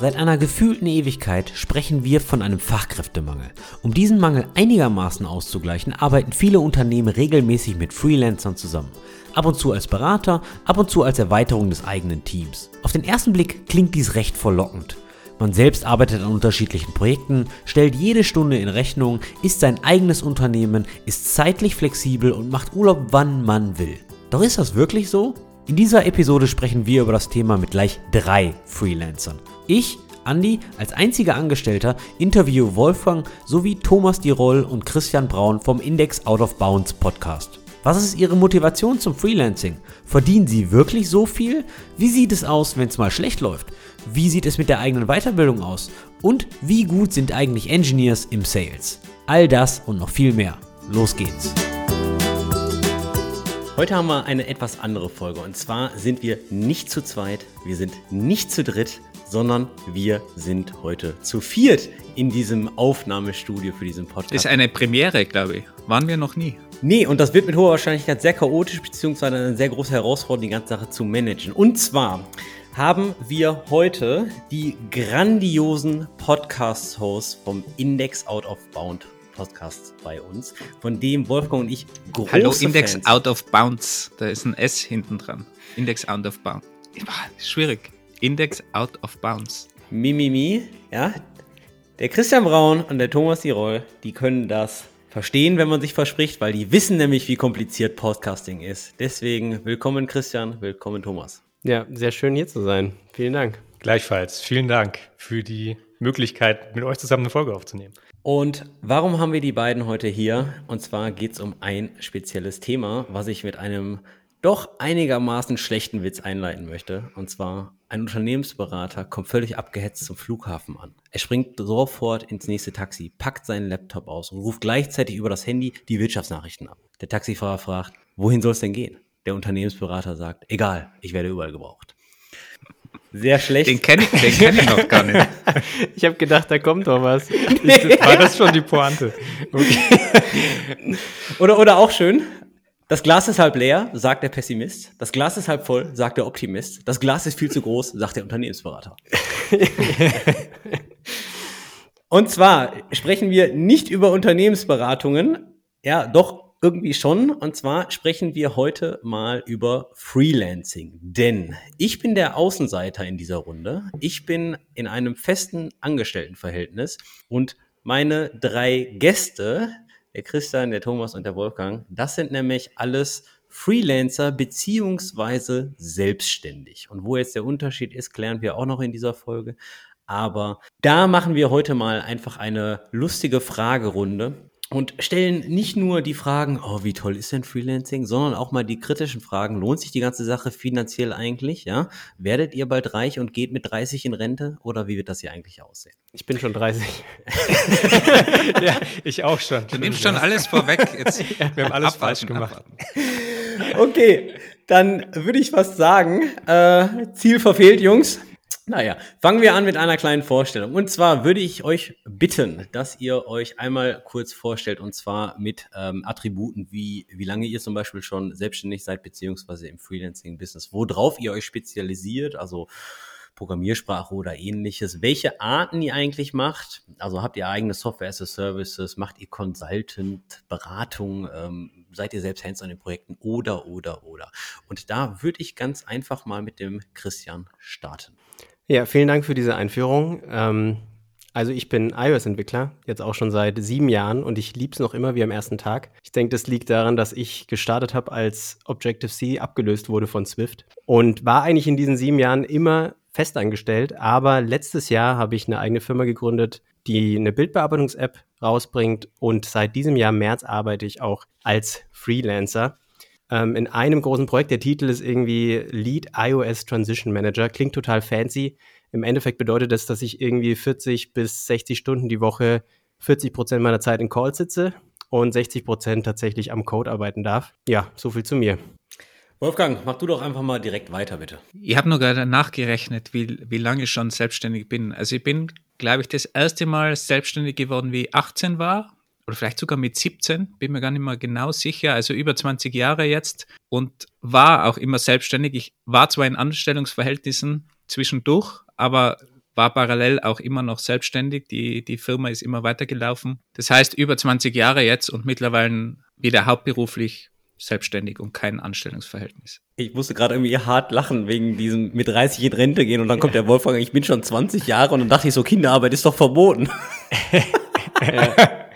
Seit einer gefühlten Ewigkeit sprechen wir von einem Fachkräftemangel. Um diesen Mangel einigermaßen auszugleichen, arbeiten viele Unternehmen regelmäßig mit Freelancern zusammen. Ab und zu als Berater, ab und zu als Erweiterung des eigenen Teams. Auf den ersten Blick klingt dies recht verlockend. Man selbst arbeitet an unterschiedlichen Projekten, stellt jede Stunde in Rechnung, ist sein eigenes Unternehmen, ist zeitlich flexibel und macht Urlaub wann man will. Doch ist das wirklich so? In dieser Episode sprechen wir über das Thema mit gleich drei Freelancern. Ich, Andi, als einziger Angestellter interview Wolfgang sowie Thomas Diroll und Christian Braun vom Index Out of Bounds Podcast. Was ist Ihre Motivation zum Freelancing? Verdienen Sie wirklich so viel? Wie sieht es aus, wenn es mal schlecht läuft? Wie sieht es mit der eigenen Weiterbildung aus? Und wie gut sind eigentlich Engineers im Sales? All das und noch viel mehr. Los geht's! Heute haben wir eine etwas andere Folge und zwar sind wir nicht zu zweit, wir sind nicht zu dritt, sondern wir sind heute zu viert in diesem Aufnahmestudio für diesen Podcast. Ist eine Premiere, glaube ich. Waren wir noch nie. Nee, und das wird mit hoher Wahrscheinlichkeit sehr chaotisch, beziehungsweise eine sehr große Herausforderung, die ganze Sache zu managen. Und zwar haben wir heute die grandiosen Podcast-Hosts vom Index Out of Bound Podcast bei uns, von dem Wolfgang und ich große Hallo, Index Fans Out of Bounds. Da ist ein S hinten dran. Index Out of Bounds. Schwierig. Index Out of Bounds. Mimimi, mi, mi. ja. Der Christian Braun und der Thomas Tirol, die können das verstehen, wenn man sich verspricht, weil die wissen nämlich, wie kompliziert Podcasting ist. Deswegen willkommen Christian, willkommen Thomas. Ja, sehr schön hier zu sein. Vielen Dank. Gleichfalls. Vielen Dank für die Möglichkeit, mit euch zusammen eine Folge aufzunehmen. Und warum haben wir die beiden heute hier? Und zwar geht es um ein spezielles Thema, was ich mit einem doch einigermaßen schlechten Witz einleiten möchte. Und zwar, ein Unternehmensberater kommt völlig abgehetzt zum Flughafen an. Er springt sofort ins nächste Taxi, packt seinen Laptop aus und ruft gleichzeitig über das Handy die Wirtschaftsnachrichten ab. Der Taxifahrer fragt, wohin soll es denn gehen? Der Unternehmensberater sagt, egal, ich werde überall gebraucht. Sehr schlecht. Den kenne ich, kenn ich noch gar nicht. ich habe gedacht, da kommt doch was. Ich, war das schon die Pointe? Okay. Oder, oder auch schön. Das Glas ist halb leer, sagt der Pessimist. Das Glas ist halb voll, sagt der Optimist. Das Glas ist viel zu groß, sagt der Unternehmensberater. Und zwar sprechen wir nicht über Unternehmensberatungen, ja, doch irgendwie schon. Und zwar sprechen wir heute mal über Freelancing. Denn ich bin der Außenseiter in dieser Runde. Ich bin in einem festen Angestelltenverhältnis und meine drei Gäste, der Christian, der Thomas und der Wolfgang, das sind nämlich alles Freelancer beziehungsweise selbstständig. Und wo jetzt der Unterschied ist, klären wir auch noch in dieser Folge. Aber da machen wir heute mal einfach eine lustige Fragerunde und stellen nicht nur die Fragen, oh, wie toll ist denn Freelancing, sondern auch mal die kritischen Fragen. Lohnt sich die ganze Sache finanziell eigentlich? Ja? Werdet ihr bald reich und geht mit 30 in Rente? Oder wie wird das hier eigentlich aussehen? Ich bin schon 30. ja, ich auch schon. Du nimmst schon alles vorweg. Jetzt Wir haben alles falsch gemacht. Okay, dann würde ich fast sagen, äh, Ziel verfehlt, Jungs. Naja, fangen wir an mit einer kleinen Vorstellung. Und zwar würde ich euch bitten, dass ihr euch einmal kurz vorstellt, und zwar mit ähm, Attributen, wie, wie lange ihr zum Beispiel schon selbstständig seid, beziehungsweise im Freelancing-Business, worauf ihr euch spezialisiert, also Programmiersprache oder ähnliches, welche Arten ihr eigentlich macht. Also habt ihr eigene Software as a Services, macht ihr Consultant, Beratung, ähm, seid ihr selbst hands an den Projekten oder, oder, oder. Und da würde ich ganz einfach mal mit dem Christian starten. Ja, vielen Dank für diese Einführung. Ähm, also ich bin iOS-Entwickler, jetzt auch schon seit sieben Jahren und ich liebe es noch immer wie am ersten Tag. Ich denke, das liegt daran, dass ich gestartet habe, als Objective-C abgelöst wurde von Swift und war eigentlich in diesen sieben Jahren immer festangestellt, aber letztes Jahr habe ich eine eigene Firma gegründet, die eine Bildbearbeitungs-App rausbringt und seit diesem Jahr März arbeite ich auch als Freelancer ähm, in einem großen Projekt. Der Titel ist irgendwie Lead iOS Transition Manager. Klingt total fancy. Im Endeffekt bedeutet das, dass ich irgendwie 40 bis 60 Stunden die Woche 40 Prozent meiner Zeit in Call sitze und 60 Prozent tatsächlich am Code arbeiten darf. Ja, so viel zu mir. Wolfgang, mach du doch einfach mal direkt weiter, bitte. Ich habe nur gerade nachgerechnet, wie, wie lange ich schon selbstständig bin. Also ich bin, glaube ich, das erste Mal selbstständig geworden, wie ich 18 war oder vielleicht sogar mit 17, bin mir gar nicht mehr genau sicher, also über 20 Jahre jetzt und war auch immer selbstständig. Ich war zwar in Anstellungsverhältnissen zwischendurch, aber war parallel auch immer noch selbstständig. Die, die Firma ist immer weitergelaufen. Das heißt, über 20 Jahre jetzt und mittlerweile wieder hauptberuflich selbstständig und kein Anstellungsverhältnis. Ich musste gerade irgendwie hart lachen wegen diesem mit 30 in Rente gehen und dann kommt der Wolfgang, ich bin schon 20 Jahre und dann dachte ich so, Kinderarbeit ist doch verboten.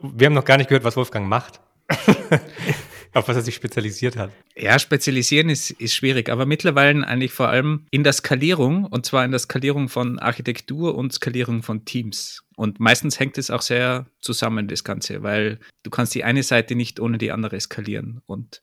Wir haben noch gar nicht gehört, was Wolfgang macht. auf was er sich spezialisiert hat. Ja, spezialisieren ist, ist schwierig, aber mittlerweile eigentlich vor allem in der Skalierung und zwar in der Skalierung von Architektur und Skalierung von Teams. Und meistens hängt es auch sehr zusammen, das Ganze, weil du kannst die eine Seite nicht ohne die andere skalieren. Und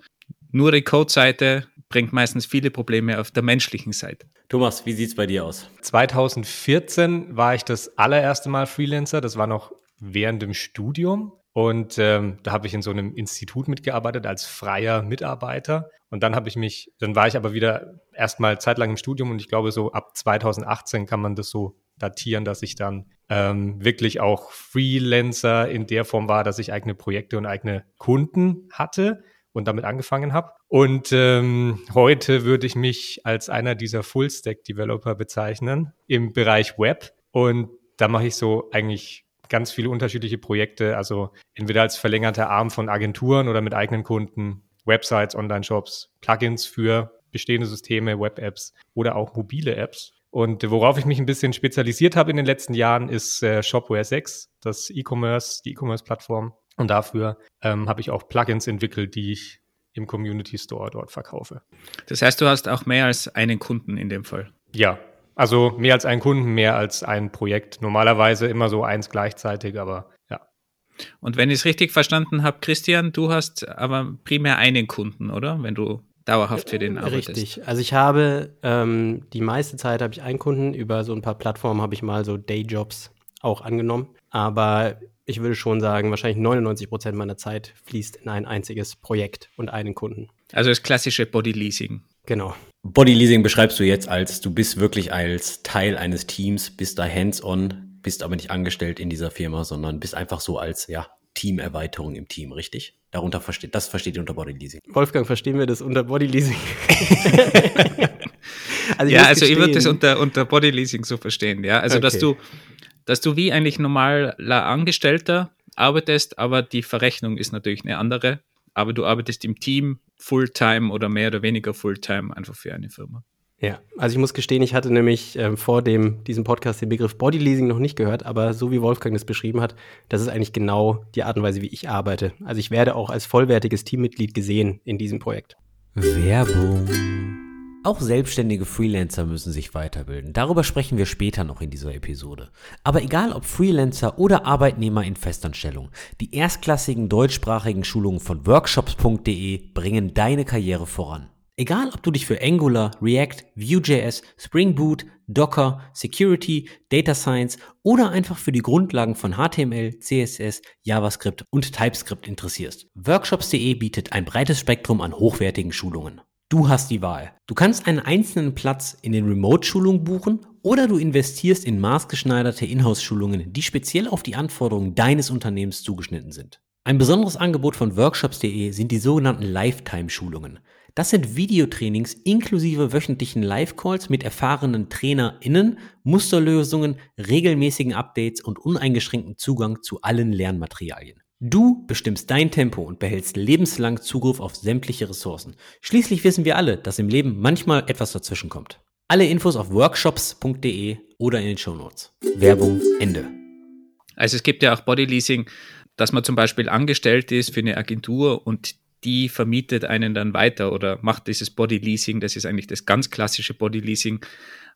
nur die Code-Seite bringt meistens viele Probleme auf der menschlichen Seite. Thomas, wie sieht es bei dir aus? 2014 war ich das allererste Mal Freelancer. Das war noch während dem Studium. Und ähm, da habe ich in so einem Institut mitgearbeitet als freier Mitarbeiter. Und dann habe ich mich, dann war ich aber wieder erstmal zeitlang im Studium und ich glaube, so ab 2018 kann man das so datieren, dass ich dann ähm, wirklich auch Freelancer in der Form war, dass ich eigene Projekte und eigene Kunden hatte und damit angefangen habe. Und ähm, heute würde ich mich als einer dieser Full-Stack-Developer bezeichnen im Bereich Web. Und da mache ich so eigentlich ganz viele unterschiedliche Projekte, also entweder als verlängerter Arm von Agenturen oder mit eigenen Kunden, Websites, Online-Shops, Plugins für bestehende Systeme, Web-Apps oder auch mobile Apps. Und worauf ich mich ein bisschen spezialisiert habe in den letzten Jahren, ist äh, Shopware 6, das E-Commerce, die E-Commerce-Plattform. Und dafür ähm, habe ich auch Plugins entwickelt, die ich im Community Store dort verkaufe. Das heißt, du hast auch mehr als einen Kunden in dem Fall. Ja, also mehr als einen Kunden, mehr als ein Projekt. Normalerweise immer so eins gleichzeitig, aber ja. Und wenn ich es richtig verstanden habe, Christian, du hast aber primär einen Kunden, oder? Wenn du dauerhaft für den arbeitest. Richtig. Also ich habe ähm, die meiste Zeit habe ich einen Kunden. Über so ein paar Plattformen habe ich mal so Dayjobs auch angenommen. Aber ich würde schon sagen, wahrscheinlich 99 Prozent meiner Zeit fließt in ein einziges Projekt und einen Kunden. Also das klassische Body Leasing. Genau. Bodyleasing beschreibst du jetzt als, du bist wirklich als Teil eines Teams, bist da hands-on, bist aber nicht angestellt in dieser Firma, sondern bist einfach so als, ja, Teamerweiterung im Team, richtig? Darunter versteht, das versteht ihr unter Bodyleasing. Wolfgang, verstehen wir das unter Bodyleasing? also ja, also ich würde das unter, unter Bodyleasing so verstehen, ja. Also, okay. dass du, dass du wie eigentlich normaler Angestellter arbeitest, aber die Verrechnung ist natürlich eine andere aber du arbeitest im Team Fulltime oder mehr oder weniger Fulltime einfach für eine Firma. Ja, also ich muss gestehen, ich hatte nämlich äh, vor dem, diesem Podcast den Begriff Bodyleasing noch nicht gehört, aber so wie Wolfgang das beschrieben hat, das ist eigentlich genau die Art und Weise, wie ich arbeite. Also ich werde auch als vollwertiges Teammitglied gesehen in diesem Projekt. Werbung. Auch selbstständige Freelancer müssen sich weiterbilden. Darüber sprechen wir später noch in dieser Episode. Aber egal ob Freelancer oder Arbeitnehmer in Festanstellung, die erstklassigen deutschsprachigen Schulungen von workshops.de bringen deine Karriere voran. Egal ob du dich für Angular, React, Vue.js, Spring Boot, Docker, Security, Data Science oder einfach für die Grundlagen von HTML, CSS, JavaScript und TypeScript interessierst. Workshops.de bietet ein breites Spektrum an hochwertigen Schulungen. Du hast die Wahl. Du kannst einen einzelnen Platz in den Remote-Schulungen buchen oder du investierst in maßgeschneiderte Inhouse-Schulungen, die speziell auf die Anforderungen deines Unternehmens zugeschnitten sind. Ein besonderes Angebot von workshops.de sind die sogenannten Lifetime-Schulungen. Das sind Videotrainings inklusive wöchentlichen Live-Calls mit erfahrenen TrainerInnen, Musterlösungen, regelmäßigen Updates und uneingeschränkten Zugang zu allen Lernmaterialien. Du bestimmst dein Tempo und behältst lebenslang Zugriff auf sämtliche Ressourcen. Schließlich wissen wir alle, dass im Leben manchmal etwas dazwischen kommt. Alle Infos auf workshops.de oder in den Shownotes. Werbung Ende. Also es gibt ja auch Bodyleasing, dass man zum Beispiel angestellt ist für eine Agentur und die vermietet einen dann weiter oder macht dieses Bodyleasing. Das ist eigentlich das ganz klassische Bodyleasing.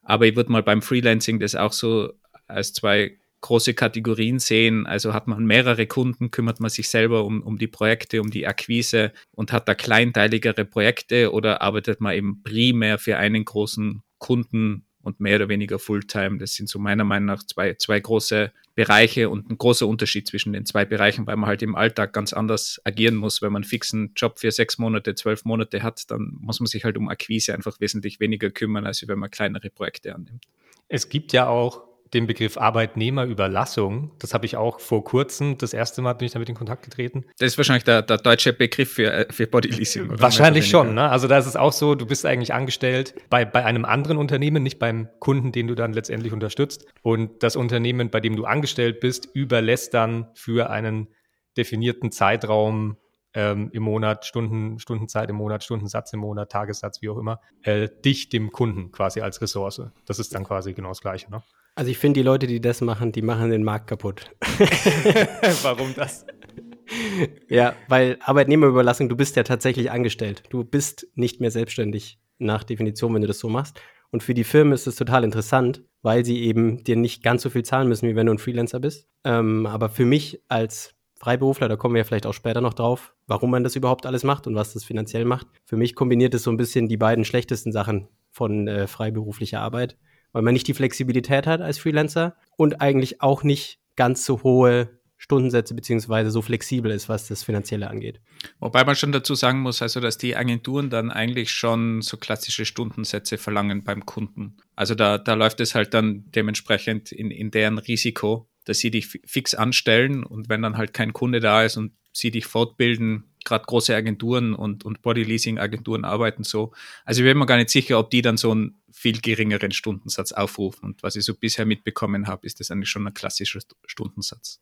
Aber ich würde mal beim Freelancing das auch so als zwei große Kategorien sehen. Also hat man mehrere Kunden, kümmert man sich selber um, um die Projekte, um die Akquise und hat da kleinteiligere Projekte oder arbeitet man eben primär für einen großen Kunden und mehr oder weniger Fulltime. Das sind so meiner Meinung nach zwei, zwei große Bereiche und ein großer Unterschied zwischen den zwei Bereichen, weil man halt im Alltag ganz anders agieren muss. Wenn man einen fixen Job für sechs Monate, zwölf Monate hat, dann muss man sich halt um Akquise einfach wesentlich weniger kümmern, als wenn man kleinere Projekte annimmt. Es gibt ja auch den Begriff Arbeitnehmerüberlassung. Das habe ich auch vor kurzem, das erste Mal bin ich damit in Kontakt getreten. Das ist wahrscheinlich der, der deutsche Begriff für, äh, für Bodyleasing. Wahrscheinlich schon. Ne? Also da ist es auch so, du bist eigentlich angestellt bei, bei einem anderen Unternehmen, nicht beim Kunden, den du dann letztendlich unterstützt. Und das Unternehmen, bei dem du angestellt bist, überlässt dann für einen definierten Zeitraum ähm, im Monat, Stunden, Stundenzeit im Monat, Stundensatz im Monat, Tagessatz, wie auch immer, äh, dich dem Kunden quasi als Ressource. Das ist dann quasi genau das Gleiche. Ne? Also ich finde, die Leute, die das machen, die machen den Markt kaputt. Warum das? Ja, weil Arbeitnehmerüberlassung, du bist ja tatsächlich angestellt. Du bist nicht mehr selbstständig nach Definition, wenn du das so machst. Und für die Firmen ist es total interessant, weil sie eben dir nicht ganz so viel zahlen müssen, wie wenn du ein Freelancer bist. Ähm, aber für mich als Freiberufler, da kommen wir ja vielleicht auch später noch drauf, warum man das überhaupt alles macht und was das finanziell macht. Für mich kombiniert es so ein bisschen die beiden schlechtesten Sachen von äh, freiberuflicher Arbeit, weil man nicht die Flexibilität hat als Freelancer und eigentlich auch nicht ganz so hohe Stundensätze beziehungsweise so flexibel ist, was das Finanzielle angeht. Wobei man schon dazu sagen muss, also dass die Agenturen dann eigentlich schon so klassische Stundensätze verlangen beim Kunden. Also da, da läuft es halt dann dementsprechend in, in deren Risiko, dass sie dich fix anstellen und wenn dann halt kein Kunde da ist und sie dich fortbilden, gerade große Agenturen und, und Body-Leasing-Agenturen arbeiten so. Also ich bin mir gar nicht sicher, ob die dann so einen viel geringeren Stundensatz aufrufen. Und was ich so bisher mitbekommen habe, ist das eigentlich schon ein klassischer Stundensatz.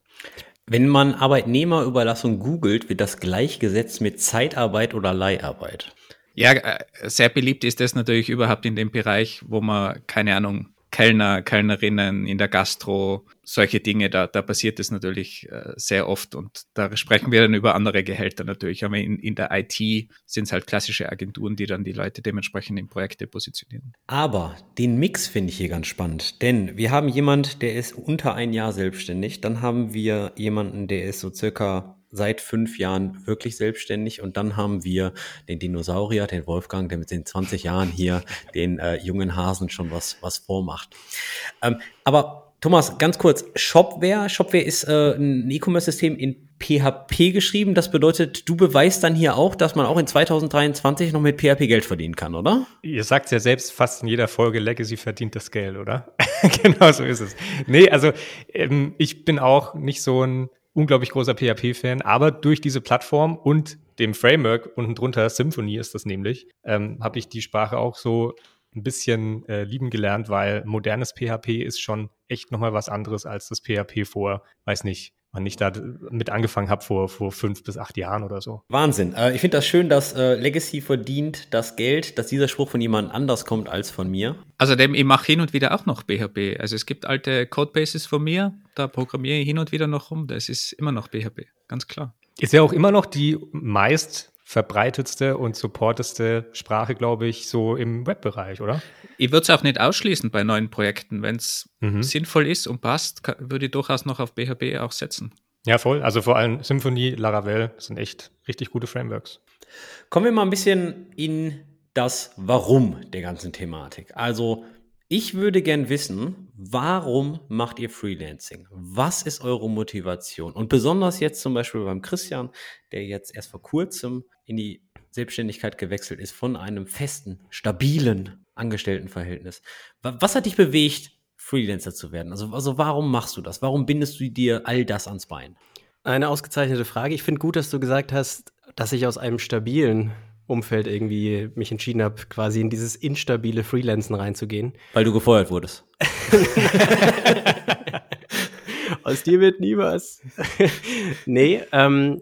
Wenn man Arbeitnehmerüberlassung googelt, wird das gleichgesetzt mit Zeitarbeit oder Leiharbeit. Ja, äh, sehr beliebt ist das natürlich überhaupt in dem Bereich, wo man, keine Ahnung, Kellner, Kellnerinnen in der Gastro, solche Dinge, da, da passiert es natürlich äh, sehr oft und da sprechen wir dann über andere Gehälter natürlich. Aber in, in der IT sind es halt klassische Agenturen, die dann die Leute dementsprechend in Projekte positionieren. Aber den Mix finde ich hier ganz spannend, denn wir haben jemand, der ist unter ein Jahr selbstständig, dann haben wir jemanden, der ist so circa seit fünf Jahren wirklich selbstständig und dann haben wir den Dinosaurier, den Wolfgang, der mit den 20 Jahren hier den äh, jungen Hasen schon was, was vormacht. Ähm, aber Thomas, ganz kurz, Shopware. Shopware ist äh, ein E-Commerce-System in PHP geschrieben. Das bedeutet, du beweist dann hier auch, dass man auch in 2023 noch mit PHP Geld verdienen kann, oder? Ihr sagt ja selbst fast in jeder Folge, Legacy verdient das Geld, oder? genau so ist es. Nee, also ähm, ich bin auch nicht so ein unglaublich großer PHP-Fan, aber durch diese Plattform und dem Framework unten drunter, Symfony ist das nämlich, ähm, habe ich die Sprache auch so ein bisschen äh, lieben gelernt, weil modernes PHP ist schon echt nochmal was anderes als das PHP vor, weiß nicht, wann ich da mit angefangen habe vor, vor fünf bis acht Jahren oder so. Wahnsinn. Äh, ich finde das schön, dass äh, Legacy verdient das Geld, dass dieser Spruch von jemand anders kommt als von mir. Also dem, ich mache hin und wieder auch noch PHP. Also es gibt alte Codebases von mir, da programmiere ich hin und wieder noch rum. Das ist immer noch PHP, ganz klar. Ist ja auch immer noch die meist verbreitetste und supporteste Sprache, glaube ich, so im Webbereich, oder? Ich würde es auch nicht ausschließen bei neuen Projekten. Wenn es mhm. sinnvoll ist und passt, würde ich durchaus noch auf BHB auch setzen. Ja, voll. Also vor allem Symfony, Laravel sind echt richtig gute Frameworks. Kommen wir mal ein bisschen in das Warum der ganzen Thematik. Also ich würde gern wissen, warum macht ihr Freelancing? Was ist eure Motivation? Und besonders jetzt zum Beispiel beim Christian, der jetzt erst vor kurzem in die Selbstständigkeit gewechselt ist von einem festen, stabilen Angestelltenverhältnis. Was hat dich bewegt, Freelancer zu werden? Also, also warum machst du das? Warum bindest du dir all das ans Bein? Eine ausgezeichnete Frage. Ich finde gut, dass du gesagt hast, dass ich aus einem stabilen Umfeld irgendwie mich entschieden habe, quasi in dieses instabile Freelancen reinzugehen. Weil du gefeuert wurdest. Aus dir wird nie was. nee, ähm,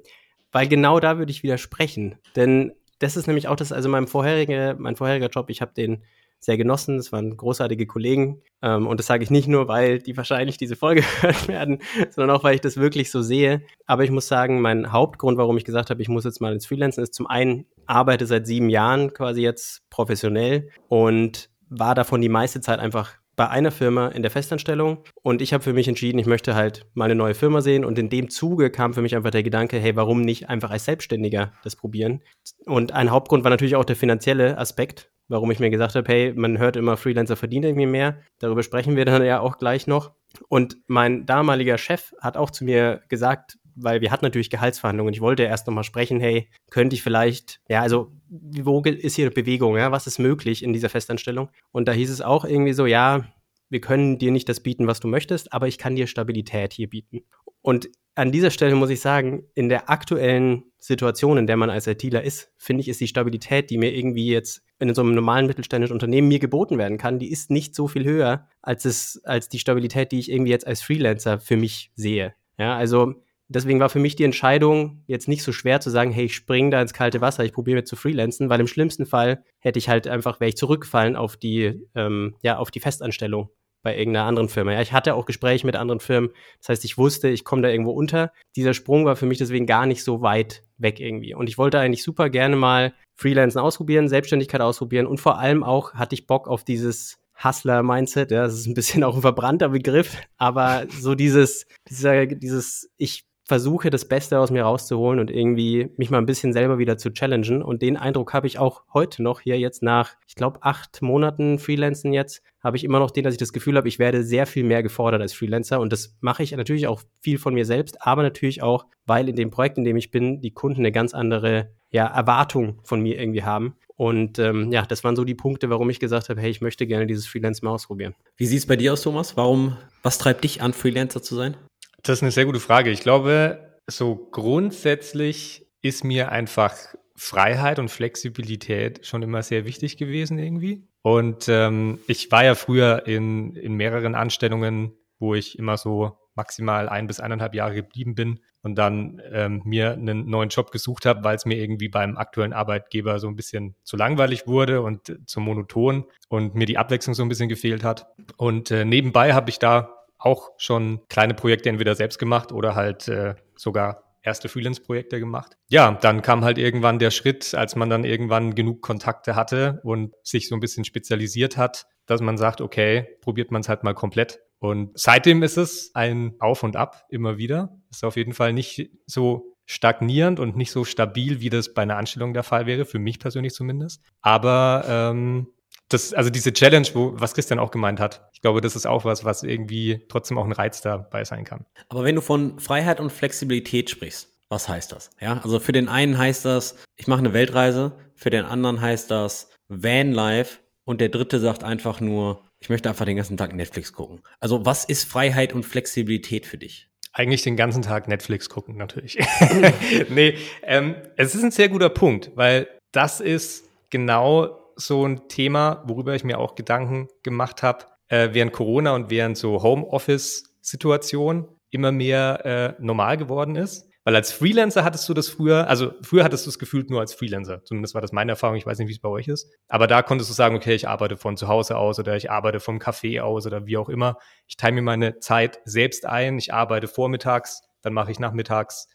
weil genau da würde ich widersprechen. Denn das ist nämlich auch das, also mein vorheriger, mein vorheriger Job, ich habe den sehr genossen. Es waren großartige Kollegen. Ähm, und das sage ich nicht nur, weil die wahrscheinlich diese Folge hören werden, sondern auch, weil ich das wirklich so sehe. Aber ich muss sagen, mein Hauptgrund, warum ich gesagt habe, ich muss jetzt mal ins Freelancen, ist zum einen, arbeite seit sieben Jahren quasi jetzt professionell und war davon die meiste Zeit einfach bei einer Firma in der Festanstellung und ich habe für mich entschieden, ich möchte halt mal eine neue Firma sehen und in dem Zuge kam für mich einfach der Gedanke, hey, warum nicht einfach als Selbstständiger das probieren? Und ein Hauptgrund war natürlich auch der finanzielle Aspekt, warum ich mir gesagt habe, hey, man hört immer, Freelancer verdienen irgendwie mehr. Darüber sprechen wir dann ja auch gleich noch. Und mein damaliger Chef hat auch zu mir gesagt, weil wir hatten natürlich Gehaltsverhandlungen. Ich wollte erst nochmal sprechen, hey, könnte ich vielleicht, ja, also wo ist hier Bewegung, ja, was ist möglich in dieser Festanstellung? Und da hieß es auch irgendwie so, ja, wir können dir nicht das bieten, was du möchtest, aber ich kann dir Stabilität hier bieten. Und an dieser Stelle muss ich sagen, in der aktuellen Situation, in der man als ITler ist, finde ich, ist die Stabilität, die mir irgendwie jetzt in so einem normalen mittelständischen Unternehmen mir geboten werden kann, die ist nicht so viel höher als es, als die Stabilität, die ich irgendwie jetzt als Freelancer für mich sehe. Ja, also deswegen war für mich die Entscheidung jetzt nicht so schwer zu sagen, hey, ich spring da ins kalte Wasser, ich probiere mit zu freelancen, weil im schlimmsten Fall hätte ich halt einfach, wäre ich zurückgefallen auf die, ähm, ja, auf die Festanstellung bei irgendeiner anderen Firma. Ja, ich hatte auch Gespräche mit anderen Firmen. Das heißt, ich wusste, ich komme da irgendwo unter. Dieser Sprung war für mich deswegen gar nicht so weit weg irgendwie. Und ich wollte eigentlich super gerne mal Freelancen ausprobieren, Selbstständigkeit ausprobieren und vor allem auch hatte ich Bock auf dieses Hustler-Mindset. Ja, das ist ein bisschen auch ein verbrannter Begriff, aber so dieses, dieser, dieses, ich versuche, das Beste aus mir rauszuholen und irgendwie mich mal ein bisschen selber wieder zu challengen. Und den Eindruck habe ich auch heute noch hier jetzt nach, ich glaube, acht Monaten Freelancen jetzt, habe ich immer noch den, dass ich das Gefühl habe, ich werde sehr viel mehr gefordert als Freelancer. Und das mache ich natürlich auch viel von mir selbst, aber natürlich auch, weil in dem Projekt, in dem ich bin, die Kunden eine ganz andere ja, Erwartung von mir irgendwie haben. Und ähm, ja, das waren so die Punkte, warum ich gesagt habe, hey, ich möchte gerne dieses Freelance mal ausprobieren. Wie sieht es bei dir aus, Thomas? Warum, was treibt dich an, Freelancer zu sein? Das ist eine sehr gute Frage. Ich glaube, so grundsätzlich ist mir einfach Freiheit und Flexibilität schon immer sehr wichtig gewesen irgendwie. Und ähm, ich war ja früher in, in mehreren Anstellungen, wo ich immer so maximal ein bis eineinhalb Jahre geblieben bin und dann ähm, mir einen neuen Job gesucht habe, weil es mir irgendwie beim aktuellen Arbeitgeber so ein bisschen zu langweilig wurde und zu monoton und mir die Abwechslung so ein bisschen gefehlt hat. Und äh, nebenbei habe ich da auch schon kleine Projekte entweder selbst gemacht oder halt äh, sogar erste Freelance-Projekte gemacht. Ja, dann kam halt irgendwann der Schritt, als man dann irgendwann genug Kontakte hatte und sich so ein bisschen spezialisiert hat, dass man sagt, okay, probiert man es halt mal komplett. Und seitdem ist es ein Auf und Ab immer wieder. Ist auf jeden Fall nicht so stagnierend und nicht so stabil, wie das bei einer Anstellung der Fall wäre, für mich persönlich zumindest. Aber ähm, das, also diese Challenge, wo, was Christian auch gemeint hat, ich glaube, das ist auch was, was irgendwie trotzdem auch ein Reiz dabei sein kann. Aber wenn du von Freiheit und Flexibilität sprichst, was heißt das? Ja, also für den einen heißt das, ich mache eine Weltreise, für den anderen heißt das Vanlife und der dritte sagt einfach nur, ich möchte einfach den ganzen Tag Netflix gucken. Also was ist Freiheit und Flexibilität für dich? Eigentlich den ganzen Tag Netflix gucken, natürlich. nee, ähm, es ist ein sehr guter Punkt, weil das ist genau so ein Thema, worüber ich mir auch Gedanken gemacht habe, äh, während Corona und während so Homeoffice-Situationen immer mehr äh, normal geworden ist. Weil als Freelancer hattest du das früher, also früher hattest du es gefühlt nur als Freelancer. Zumindest war das meine Erfahrung. Ich weiß nicht, wie es bei euch ist. Aber da konntest du sagen, okay, ich arbeite von zu Hause aus oder ich arbeite vom Café aus oder wie auch immer. Ich teile mir meine Zeit selbst ein. Ich arbeite vormittags, dann mache ich nachmittags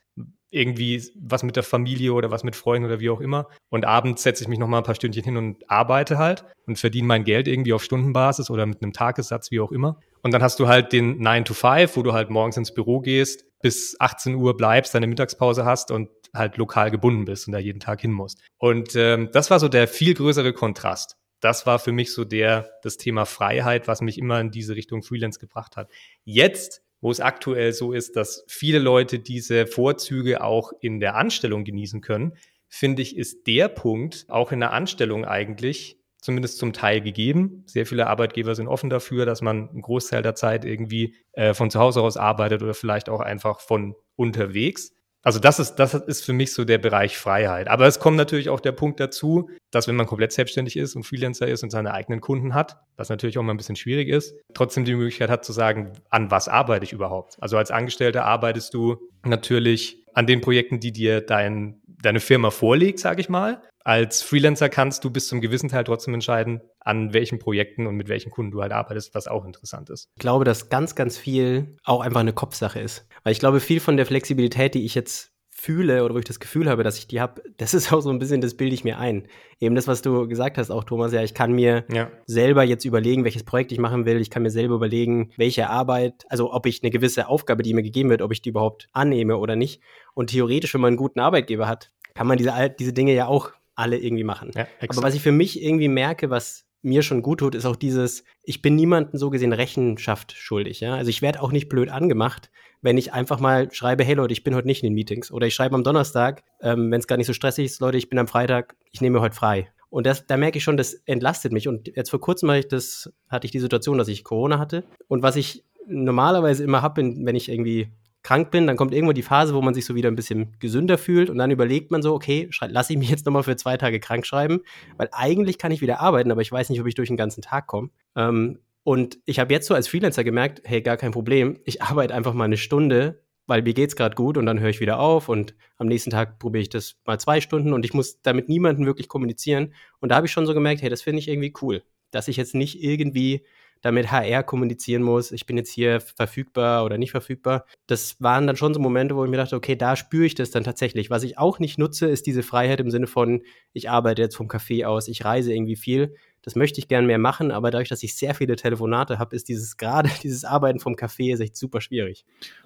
irgendwie was mit der Familie oder was mit Freunden oder wie auch immer. Und abends setze ich mich noch mal ein paar Stündchen hin und arbeite halt und verdiene mein Geld irgendwie auf Stundenbasis oder mit einem Tagessatz, wie auch immer. Und dann hast du halt den 9 to 5, wo du halt morgens ins Büro gehst, bis 18 Uhr bleibst, deine Mittagspause hast und halt lokal gebunden bist und da jeden Tag hin musst. Und ähm, das war so der viel größere Kontrast. Das war für mich so der, das Thema Freiheit, was mich immer in diese Richtung Freelance gebracht hat. Jetzt wo es aktuell so ist, dass viele Leute diese Vorzüge auch in der Anstellung genießen können, finde ich, ist der Punkt auch in der Anstellung eigentlich zumindest zum Teil gegeben. Sehr viele Arbeitgeber sind offen dafür, dass man einen Großteil der Zeit irgendwie äh, von zu Hause aus arbeitet oder vielleicht auch einfach von unterwegs. Also das ist, das ist für mich so der Bereich Freiheit. Aber es kommt natürlich auch der Punkt dazu, dass wenn man komplett selbstständig ist und Freelancer ist und seine eigenen Kunden hat, was natürlich auch mal ein bisschen schwierig ist, trotzdem die Möglichkeit hat zu sagen, an was arbeite ich überhaupt? Also als Angestellter arbeitest du natürlich an den Projekten, die dir dein, deine Firma vorlegt, sage ich mal. Als Freelancer kannst du bis zum gewissen Teil trotzdem entscheiden, an welchen Projekten und mit welchen Kunden du halt arbeitest, was auch interessant ist. Ich glaube, dass ganz, ganz viel auch einfach eine Kopfsache ist. Weil ich glaube, viel von der Flexibilität, die ich jetzt fühle oder wo ich das Gefühl habe, dass ich die habe, das ist auch so ein bisschen, das bilde ich mir ein. Eben das, was du gesagt hast, auch Thomas, ja, ich kann mir ja. selber jetzt überlegen, welches Projekt ich machen will. Ich kann mir selber überlegen, welche Arbeit, also ob ich eine gewisse Aufgabe, die mir gegeben wird, ob ich die überhaupt annehme oder nicht. Und theoretisch, wenn man einen guten Arbeitgeber hat, kann man diese, diese Dinge ja auch alle irgendwie machen. Ja, Aber was ich für mich irgendwie merke, was mir schon gut tut, ist auch dieses, ich bin niemandem so gesehen Rechenschaft schuldig. Ja? Also ich werde auch nicht blöd angemacht, wenn ich einfach mal schreibe, hey Leute, ich bin heute nicht in den Meetings. Oder ich schreibe am Donnerstag, ähm, wenn es gar nicht so stressig ist, Leute, ich bin am Freitag, ich nehme heute frei. Und das, da merke ich schon, das entlastet mich. Und jetzt vor kurzem hatte ich, das, hatte ich die Situation, dass ich Corona hatte. Und was ich normalerweise immer habe, wenn ich irgendwie krank bin, dann kommt irgendwo die Phase, wo man sich so wieder ein bisschen gesünder fühlt und dann überlegt man so, okay, lasse ich mich jetzt nochmal für zwei Tage krank schreiben, weil eigentlich kann ich wieder arbeiten, aber ich weiß nicht, ob ich durch den ganzen Tag komme. Ähm, und ich habe jetzt so als Freelancer gemerkt, hey, gar kein Problem, ich arbeite einfach mal eine Stunde, weil mir geht's gerade gut und dann höre ich wieder auf und am nächsten Tag probiere ich das mal zwei Stunden und ich muss damit niemanden wirklich kommunizieren. Und da habe ich schon so gemerkt, hey, das finde ich irgendwie cool, dass ich jetzt nicht irgendwie damit HR kommunizieren muss, ich bin jetzt hier verfügbar oder nicht verfügbar. Das waren dann schon so Momente, wo ich mir dachte, okay, da spüre ich das dann tatsächlich. Was ich auch nicht nutze, ist diese Freiheit im Sinne von, ich arbeite jetzt vom Café aus, ich reise irgendwie viel. Das möchte ich gern mehr machen, aber dadurch, dass ich sehr viele Telefonate habe, ist dieses gerade dieses Arbeiten vom Café ist echt super schwierig.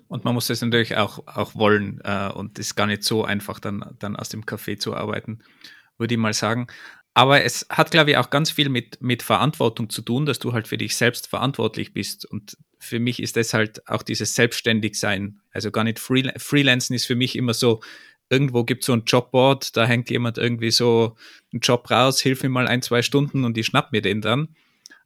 Und man muss das natürlich auch, auch wollen äh, und ist gar nicht so einfach, dann, dann aus dem Café zu arbeiten, würde ich mal sagen. Aber es hat, glaube ich, auch ganz viel mit, mit Verantwortung zu tun, dass du halt für dich selbst verantwortlich bist. Und für mich ist das halt auch dieses Selbstständigsein. Also gar nicht Freel Freelancen ist für mich immer so, irgendwo gibt es so ein Jobboard, da hängt jemand irgendwie so einen Job raus, hilf mir mal ein, zwei Stunden und ich schnapp mir den dann.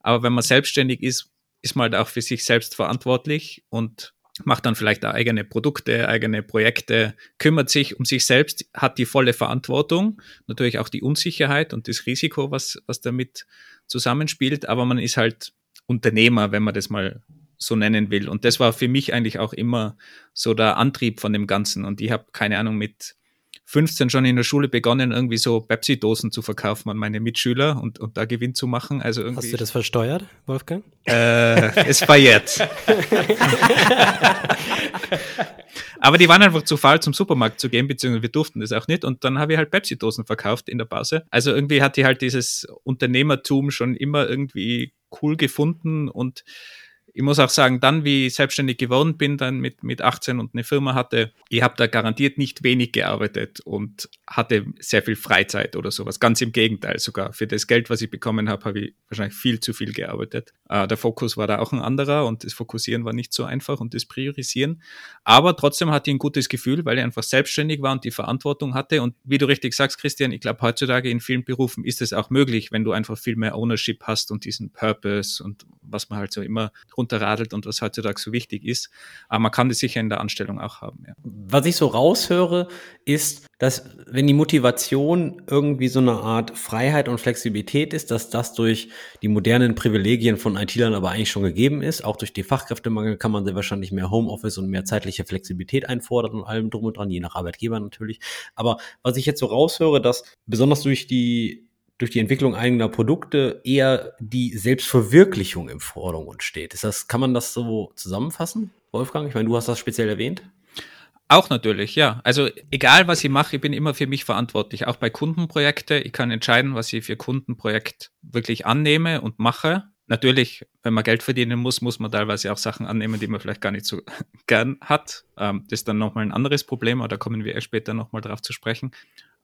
Aber wenn man selbstständig ist, ist man halt auch für sich selbst verantwortlich und macht dann vielleicht auch eigene Produkte, eigene Projekte, kümmert sich um sich selbst, hat die volle Verantwortung, natürlich auch die Unsicherheit und das Risiko, was, was damit zusammenspielt, aber man ist halt Unternehmer, wenn man das mal so nennen will. Und das war für mich eigentlich auch immer so der Antrieb von dem Ganzen. Und ich habe keine Ahnung mit 15 schon in der Schule begonnen, irgendwie so Pepsi-Dosen zu verkaufen an meine Mitschüler und, und da Gewinn zu machen. Also irgendwie, Hast du das versteuert, Wolfgang? Äh, es feiert. Aber die waren einfach zu faul, zum Supermarkt zu gehen, beziehungsweise wir durften das auch nicht. Und dann habe ich halt Pepsi-Dosen verkauft in der Pause. Also irgendwie hatte ich halt dieses Unternehmertum schon immer irgendwie cool gefunden und ich muss auch sagen, dann, wie ich selbstständig geworden bin, dann mit, mit 18 und eine Firma hatte, ich habe da garantiert nicht wenig gearbeitet und hatte sehr viel Freizeit oder sowas. Ganz im Gegenteil sogar. Für das Geld, was ich bekommen habe, habe ich wahrscheinlich viel zu viel gearbeitet. Äh, der Fokus war da auch ein anderer und das Fokussieren war nicht so einfach und das Priorisieren. Aber trotzdem hatte ich ein gutes Gefühl, weil ich einfach selbstständig war und die Verantwortung hatte. Und wie du richtig sagst, Christian, ich glaube, heutzutage in vielen Berufen ist es auch möglich, wenn du einfach viel mehr Ownership hast und diesen Purpose und was man halt so immer rund runterradelt und was heutzutage so wichtig ist. Aber man kann das sicher in der Anstellung auch haben. Ja. Was ich so raushöre, ist, dass wenn die Motivation irgendwie so eine Art Freiheit und Flexibilität ist, dass das durch die modernen Privilegien von IT-Lern aber eigentlich schon gegeben ist. Auch durch die Fachkräftemangel kann man sehr wahrscheinlich mehr Homeoffice und mehr zeitliche Flexibilität einfordern und allem drum und dran, je nach Arbeitgeber natürlich. Aber was ich jetzt so raushöre, dass besonders durch die durch die Entwicklung eigener Produkte eher die Selbstverwirklichung im Vordergrund steht. Ist das, kann man das so zusammenfassen, Wolfgang? Ich meine, du hast das speziell erwähnt. Auch natürlich, ja. Also egal, was ich mache, ich bin immer für mich verantwortlich. Auch bei Kundenprojekten. Ich kann entscheiden, was ich für Kundenprojekt wirklich annehme und mache. Natürlich, wenn man Geld verdienen muss, muss man teilweise auch Sachen annehmen, die man vielleicht gar nicht so gern hat. Ähm, das ist dann nochmal ein anderes Problem, aber da kommen wir später nochmal drauf zu sprechen.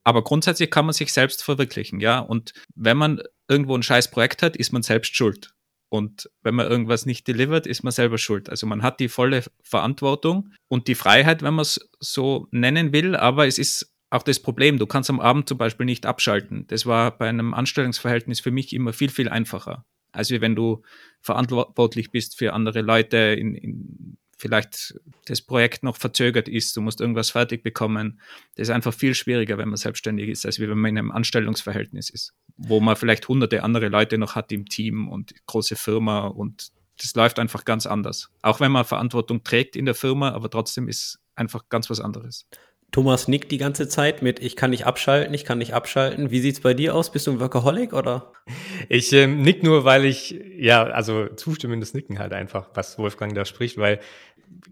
Aber grundsätzlich kann man sich selbst verwirklichen, ja. Und wenn man irgendwo ein scheiß Projekt hat, ist man selbst schuld. Und wenn man irgendwas nicht delivert, ist man selber schuld. Also man hat die volle Verantwortung und die Freiheit, wenn man es so nennen will, aber es ist auch das Problem, du kannst am Abend zum Beispiel nicht abschalten. Das war bei einem Anstellungsverhältnis für mich immer viel, viel einfacher. Also wenn du verantwortlich bist für andere Leute in, in vielleicht das Projekt noch verzögert ist, du musst irgendwas fertig bekommen. Das ist einfach viel schwieriger, wenn man selbstständig ist, als wenn man in einem Anstellungsverhältnis ist, wo man vielleicht hunderte andere Leute noch hat im Team und große Firma und das läuft einfach ganz anders. Auch wenn man Verantwortung trägt in der Firma, aber trotzdem ist einfach ganz was anderes. Thomas nickt die ganze Zeit mit, ich kann nicht abschalten, ich kann nicht abschalten. Wie sieht's bei dir aus? Bist du ein Workaholic oder? Ich ähm, nick nur, weil ich, ja, also zustimmendes Nicken halt einfach, was Wolfgang da spricht, weil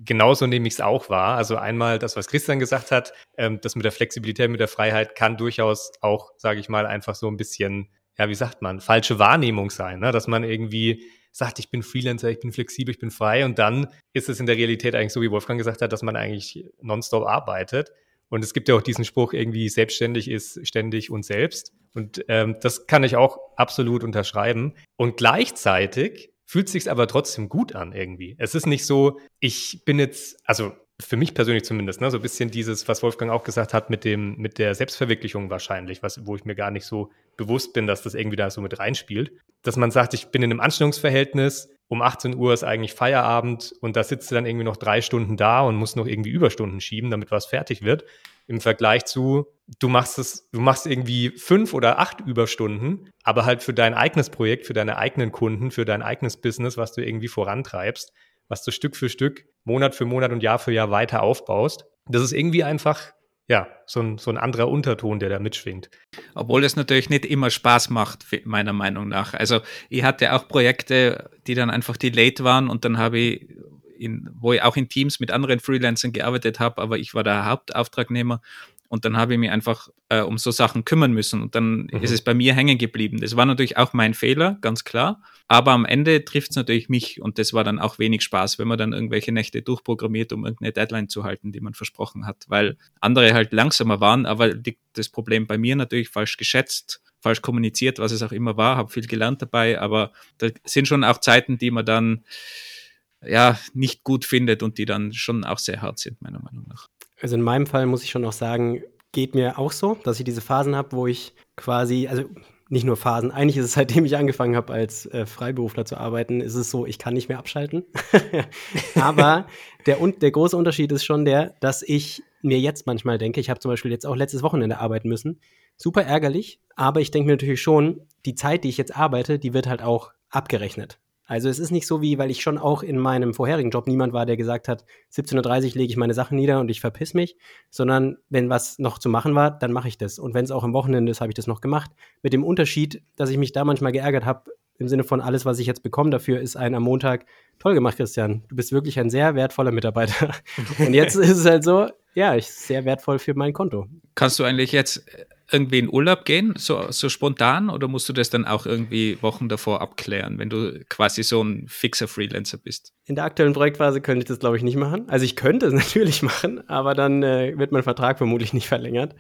genauso nehme ich es auch wahr. Also einmal das, was Christian gesagt hat, ähm, das mit der Flexibilität, mit der Freiheit kann durchaus auch, sage ich mal, einfach so ein bisschen, ja, wie sagt man, falsche Wahrnehmung sein, ne? dass man irgendwie sagt, ich bin Freelancer, ich bin flexibel, ich bin frei und dann ist es in der Realität eigentlich so, wie Wolfgang gesagt hat, dass man eigentlich nonstop arbeitet. Und es gibt ja auch diesen Spruch, irgendwie selbstständig ist ständig und selbst. Und ähm, das kann ich auch absolut unterschreiben. Und gleichzeitig fühlt sich aber trotzdem gut an irgendwie. Es ist nicht so, ich bin jetzt, also für mich persönlich zumindest, ne, so ein bisschen dieses, was Wolfgang auch gesagt hat, mit dem, mit der Selbstverwirklichung wahrscheinlich, was, wo ich mir gar nicht so bewusst bin, dass das irgendwie da so mit reinspielt. Dass man sagt, ich bin in einem Anstellungsverhältnis, um 18 Uhr ist eigentlich Feierabend und da sitzt du dann irgendwie noch drei Stunden da und musst noch irgendwie Überstunden schieben, damit was fertig wird. Im Vergleich zu, du machst es, du machst irgendwie fünf oder acht Überstunden, aber halt für dein eigenes Projekt, für deine eigenen Kunden, für dein eigenes Business, was du irgendwie vorantreibst, was du Stück für Stück, Monat für Monat und Jahr für Jahr weiter aufbaust. Das ist irgendwie einfach ja, so ein, so ein anderer Unterton, der da mitschwingt. Obwohl es natürlich nicht immer Spaß macht, meiner Meinung nach. Also ich hatte auch Projekte, die dann einfach delayed waren und dann habe ich, in, wo ich auch in Teams mit anderen Freelancern gearbeitet habe, aber ich war der Hauptauftragnehmer und dann habe ich mich einfach äh, um so Sachen kümmern müssen. Und dann mhm. ist es bei mir hängen geblieben. Das war natürlich auch mein Fehler, ganz klar. Aber am Ende trifft es natürlich mich. Und das war dann auch wenig Spaß, wenn man dann irgendwelche Nächte durchprogrammiert, um irgendeine Deadline zu halten, die man versprochen hat. Weil andere halt langsamer waren. Aber liegt das Problem bei mir natürlich falsch geschätzt falsch kommuniziert, was es auch immer war, habe viel gelernt dabei, aber da sind schon auch Zeiten, die man dann ja nicht gut findet und die dann schon auch sehr hart sind, meiner Meinung nach. Also in meinem Fall muss ich schon noch sagen, geht mir auch so, dass ich diese Phasen habe, wo ich quasi, also nicht nur Phasen, eigentlich ist es seitdem ich angefangen habe, als äh, Freiberufler zu arbeiten, ist es so, ich kann nicht mehr abschalten. Aber der, der große Unterschied ist schon der, dass ich mir jetzt manchmal denke, ich habe zum Beispiel jetzt auch letztes Wochenende arbeiten müssen. Super ärgerlich, aber ich denke mir natürlich schon, die Zeit, die ich jetzt arbeite, die wird halt auch abgerechnet. Also es ist nicht so wie, weil ich schon auch in meinem vorherigen Job niemand war, der gesagt hat, 17.30 Uhr lege ich meine Sachen nieder und ich verpiss mich, sondern wenn was noch zu machen war, dann mache ich das. Und wenn es auch am Wochenende ist, habe ich das noch gemacht. Mit dem Unterschied, dass ich mich da manchmal geärgert habe, im Sinne von alles, was ich jetzt bekomme dafür, ist ein am Montag, toll gemacht, Christian. Du bist wirklich ein sehr wertvoller Mitarbeiter. und jetzt ist es halt so, ja, ich sehr wertvoll für mein Konto. Kannst du eigentlich jetzt irgendwie in Urlaub gehen, so, so spontan, oder musst du das dann auch irgendwie Wochen davor abklären, wenn du quasi so ein fixer Freelancer bist? In der aktuellen Projektphase könnte ich das, glaube ich, nicht machen. Also ich könnte es natürlich machen, aber dann äh, wird mein Vertrag vermutlich nicht verlängert.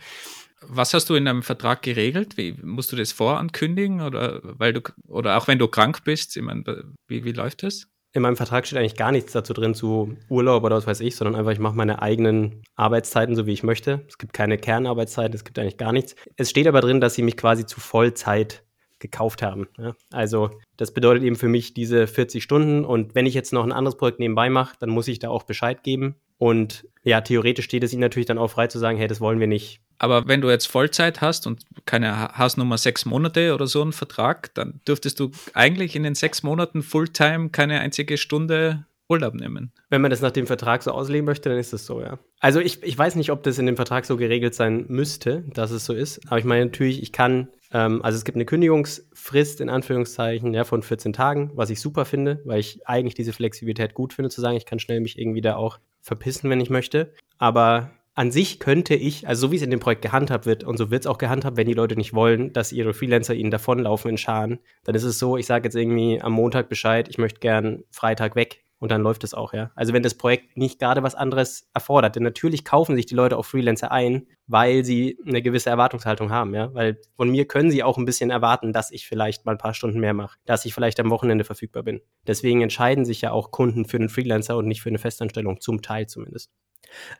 Was hast du in deinem Vertrag geregelt? Wie musst du das vorankündigen oder weil du oder auch wenn du krank bist? Ich meine, wie, wie läuft das? In meinem Vertrag steht eigentlich gar nichts dazu drin zu Urlaub oder was weiß ich, sondern einfach, ich mache meine eigenen Arbeitszeiten so, wie ich möchte. Es gibt keine Kernarbeitszeiten, es gibt eigentlich gar nichts. Es steht aber drin, dass sie mich quasi zu Vollzeit gekauft haben. Ja? Also das bedeutet eben für mich diese 40 Stunden und wenn ich jetzt noch ein anderes Projekt nebenbei mache, dann muss ich da auch Bescheid geben. Und ja, theoretisch steht es ihnen natürlich dann auch frei zu sagen, hey, das wollen wir nicht. Aber wenn du jetzt Vollzeit hast und keine Hausnummer sechs Monate oder so einen Vertrag, dann dürftest du eigentlich in den sechs Monaten Fulltime keine einzige Stunde Urlaub nehmen. Wenn man das nach dem Vertrag so auslegen möchte, dann ist es so, ja. Also ich, ich weiß nicht, ob das in dem Vertrag so geregelt sein müsste, dass es so ist. Aber ich meine natürlich, ich kann, ähm, also es gibt eine Kündigungsfrist in Anführungszeichen ja, von 14 Tagen, was ich super finde, weil ich eigentlich diese Flexibilität gut finde, zu sagen, ich kann schnell mich irgendwie da auch verpissen, wenn ich möchte. Aber an sich könnte ich, also so wie es in dem Projekt gehandhabt wird, und so wird es auch gehandhabt, wenn die Leute nicht wollen, dass ihre Freelancer ihnen davonlaufen in Scharen, dann ist es so, ich sage jetzt irgendwie am Montag Bescheid, ich möchte gern Freitag weg und dann läuft es auch, ja. Also wenn das Projekt nicht gerade was anderes erfordert, denn natürlich kaufen sich die Leute auf Freelancer ein, weil sie eine gewisse Erwartungshaltung haben, ja. Weil von mir können sie auch ein bisschen erwarten, dass ich vielleicht mal ein paar Stunden mehr mache, dass ich vielleicht am Wochenende verfügbar bin. Deswegen entscheiden sich ja auch Kunden für einen Freelancer und nicht für eine Festanstellung, zum Teil zumindest.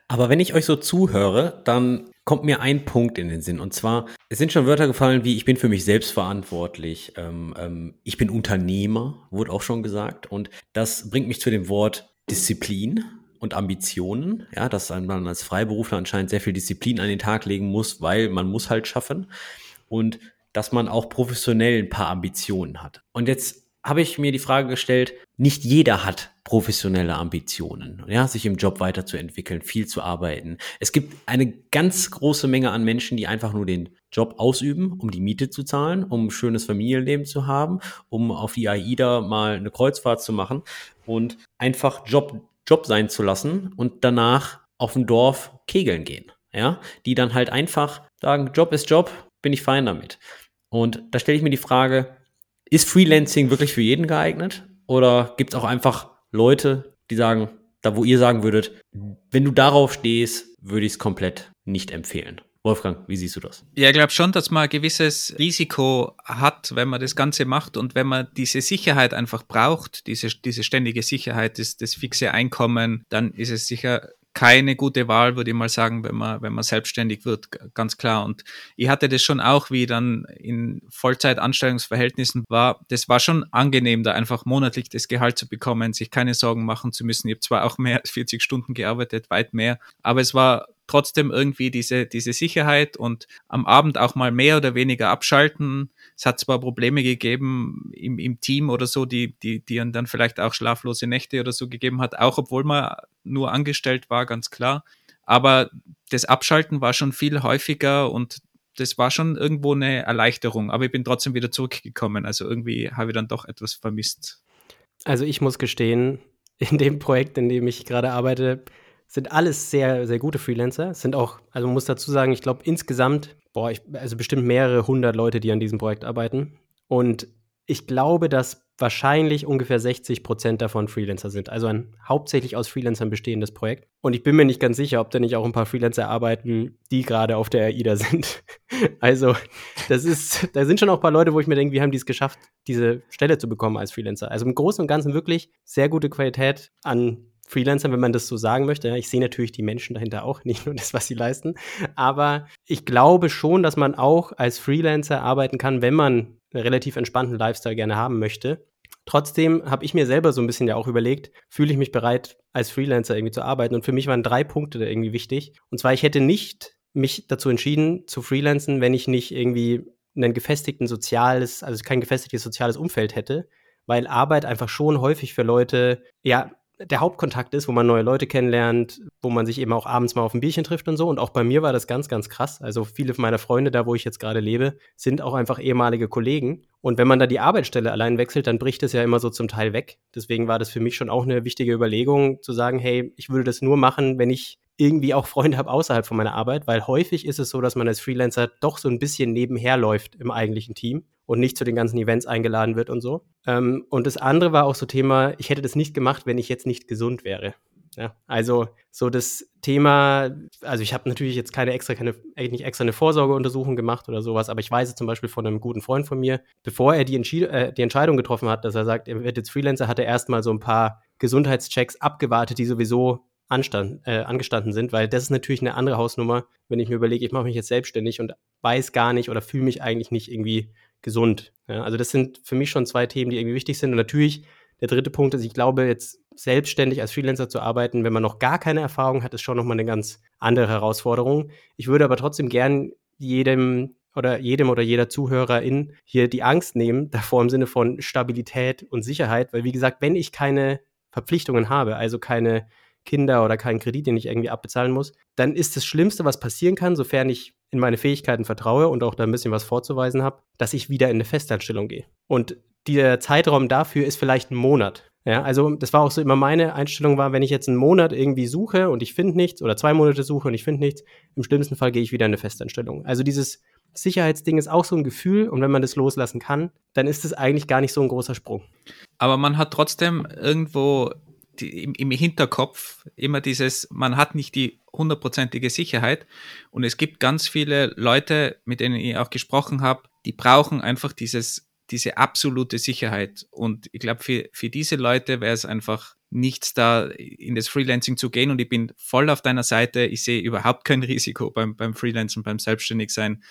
Aber wenn ich euch so zuhöre, dann kommt mir ein Punkt in den Sinn. Und zwar, es sind schon Wörter gefallen wie, ich bin für mich selbst verantwortlich, ähm, ähm, ich bin Unternehmer, wurde auch schon gesagt. Und das bringt mich zu dem Wort Disziplin und Ambitionen. Ja, dass man als Freiberufler anscheinend sehr viel Disziplin an den Tag legen muss, weil man muss halt schaffen. Und dass man auch professionell ein paar Ambitionen hat. Und jetzt habe ich mir die Frage gestellt, nicht jeder hat professionelle Ambitionen, ja, sich im Job weiterzuentwickeln, viel zu arbeiten. Es gibt eine ganz große Menge an Menschen, die einfach nur den Job ausüben, um die Miete zu zahlen, um ein schönes Familienleben zu haben, um auf die AIDA mal eine Kreuzfahrt zu machen und einfach Job, Job sein zu lassen und danach auf dem Dorf kegeln gehen, ja, die dann halt einfach sagen, Job ist Job, bin ich fein damit. Und da stelle ich mir die Frage, ist Freelancing wirklich für jeden geeignet? Oder gibt es auch einfach Leute, die sagen, da wo ihr sagen würdet, wenn du darauf stehst, würde ich es komplett nicht empfehlen? Wolfgang, wie siehst du das? Ja, ich glaube schon, dass man ein gewisses Risiko hat, wenn man das Ganze macht und wenn man diese Sicherheit einfach braucht, diese, diese ständige Sicherheit, das, das fixe Einkommen, dann ist es sicher keine gute Wahl, würde ich mal sagen, wenn man, wenn man selbstständig wird, ganz klar. Und ich hatte das schon auch, wie ich dann in Vollzeitanstellungsverhältnissen war. Das war schon angenehm, da einfach monatlich das Gehalt zu bekommen, sich keine Sorgen machen zu müssen. Ich habe zwar auch mehr als 40 Stunden gearbeitet, weit mehr, aber es war trotzdem irgendwie diese, diese Sicherheit und am Abend auch mal mehr oder weniger abschalten. Es hat zwar Probleme gegeben im, im Team oder so, die, die, die dann vielleicht auch schlaflose Nächte oder so gegeben hat, auch obwohl man nur angestellt war, ganz klar. Aber das Abschalten war schon viel häufiger und das war schon irgendwo eine Erleichterung. Aber ich bin trotzdem wieder zurückgekommen. Also irgendwie habe ich dann doch etwas vermisst. Also ich muss gestehen, in dem Projekt, in dem ich gerade arbeite, sind alles sehr, sehr gute Freelancer. Sind auch, also man muss dazu sagen, ich glaube insgesamt, boah, ich, also bestimmt mehrere hundert Leute, die an diesem Projekt arbeiten. Und ich glaube, dass wahrscheinlich ungefähr 60 Prozent davon Freelancer sind. Also ein hauptsächlich aus Freelancern bestehendes Projekt. Und ich bin mir nicht ganz sicher, ob da nicht auch ein paar Freelancer arbeiten, die gerade auf der AIDA sind. also, das ist, da sind schon auch ein paar Leute, wo ich mir denke, wie haben die es geschafft, diese Stelle zu bekommen als Freelancer. Also im Großen und Ganzen wirklich sehr gute Qualität an Freelancer, wenn man das so sagen möchte. Ich sehe natürlich die Menschen dahinter auch, nicht nur das, was sie leisten. Aber ich glaube schon, dass man auch als Freelancer arbeiten kann, wenn man einen relativ entspannten Lifestyle gerne haben möchte. Trotzdem habe ich mir selber so ein bisschen ja auch überlegt, fühle ich mich bereit, als Freelancer irgendwie zu arbeiten? Und für mich waren drei Punkte da irgendwie wichtig. Und zwar, ich hätte nicht mich dazu entschieden, zu freelancen, wenn ich nicht irgendwie ein gefestigten soziales, also kein gefestigtes soziales Umfeld hätte, weil Arbeit einfach schon häufig für Leute, ja, der Hauptkontakt ist, wo man neue Leute kennenlernt, wo man sich eben auch abends mal auf ein Bierchen trifft und so. Und auch bei mir war das ganz, ganz krass. Also viele meiner Freunde, da wo ich jetzt gerade lebe, sind auch einfach ehemalige Kollegen. Und wenn man da die Arbeitsstelle allein wechselt, dann bricht es ja immer so zum Teil weg. Deswegen war das für mich schon auch eine wichtige Überlegung, zu sagen, hey, ich würde das nur machen, wenn ich irgendwie auch Freunde habe außerhalb von meiner Arbeit, weil häufig ist es so, dass man als Freelancer doch so ein bisschen nebenher läuft im eigentlichen Team und nicht zu den ganzen Events eingeladen wird und so. Ähm, und das andere war auch so Thema, ich hätte das nicht gemacht, wenn ich jetzt nicht gesund wäre. Ja, also so das Thema, also ich habe natürlich jetzt keine extra, keine, nicht extra eine Vorsorgeuntersuchung gemacht oder sowas, aber ich weiß zum Beispiel von einem guten Freund von mir, bevor er die, äh, die Entscheidung getroffen hat, dass er sagt, er wird jetzt Freelancer, hat er erstmal so ein paar Gesundheitschecks abgewartet, die sowieso anstand, äh, angestanden sind, weil das ist natürlich eine andere Hausnummer, wenn ich mir überlege, ich mache mich jetzt selbstständig und weiß gar nicht oder fühle mich eigentlich nicht irgendwie gesund. Ja, also das sind für mich schon zwei Themen, die irgendwie wichtig sind. Und natürlich der dritte Punkt ist, ich glaube, jetzt selbstständig als Freelancer zu arbeiten, wenn man noch gar keine Erfahrung hat, ist schon nochmal eine ganz andere Herausforderung. Ich würde aber trotzdem gern jedem oder jedem oder jeder Zuhörerin hier die Angst nehmen, davor im Sinne von Stabilität und Sicherheit, weil wie gesagt, wenn ich keine Verpflichtungen habe, also keine Kinder oder keinen Kredit, den ich irgendwie abbezahlen muss, dann ist das Schlimmste, was passieren kann, sofern ich in meine Fähigkeiten vertraue und auch da ein bisschen was vorzuweisen habe, dass ich wieder in eine Festanstellung gehe. Und der Zeitraum dafür ist vielleicht ein Monat. Ja, also das war auch so immer meine Einstellung war, wenn ich jetzt einen Monat irgendwie suche und ich finde nichts oder zwei Monate suche und ich finde nichts, im schlimmsten Fall gehe ich wieder in eine Festanstellung. Also dieses Sicherheitsding ist auch so ein Gefühl und wenn man das loslassen kann, dann ist es eigentlich gar nicht so ein großer Sprung. Aber man hat trotzdem irgendwo die, im, im Hinterkopf immer dieses, man hat nicht die hundertprozentige Sicherheit. Und es gibt ganz viele Leute, mit denen ich auch gesprochen habe, die brauchen einfach dieses, diese absolute Sicherheit. Und ich glaube, für, für diese Leute wäre es einfach nichts da, in das Freelancing zu gehen. Und ich bin voll auf deiner Seite. Ich sehe überhaupt kein Risiko beim, beim Freelancen, beim Selbstständigsein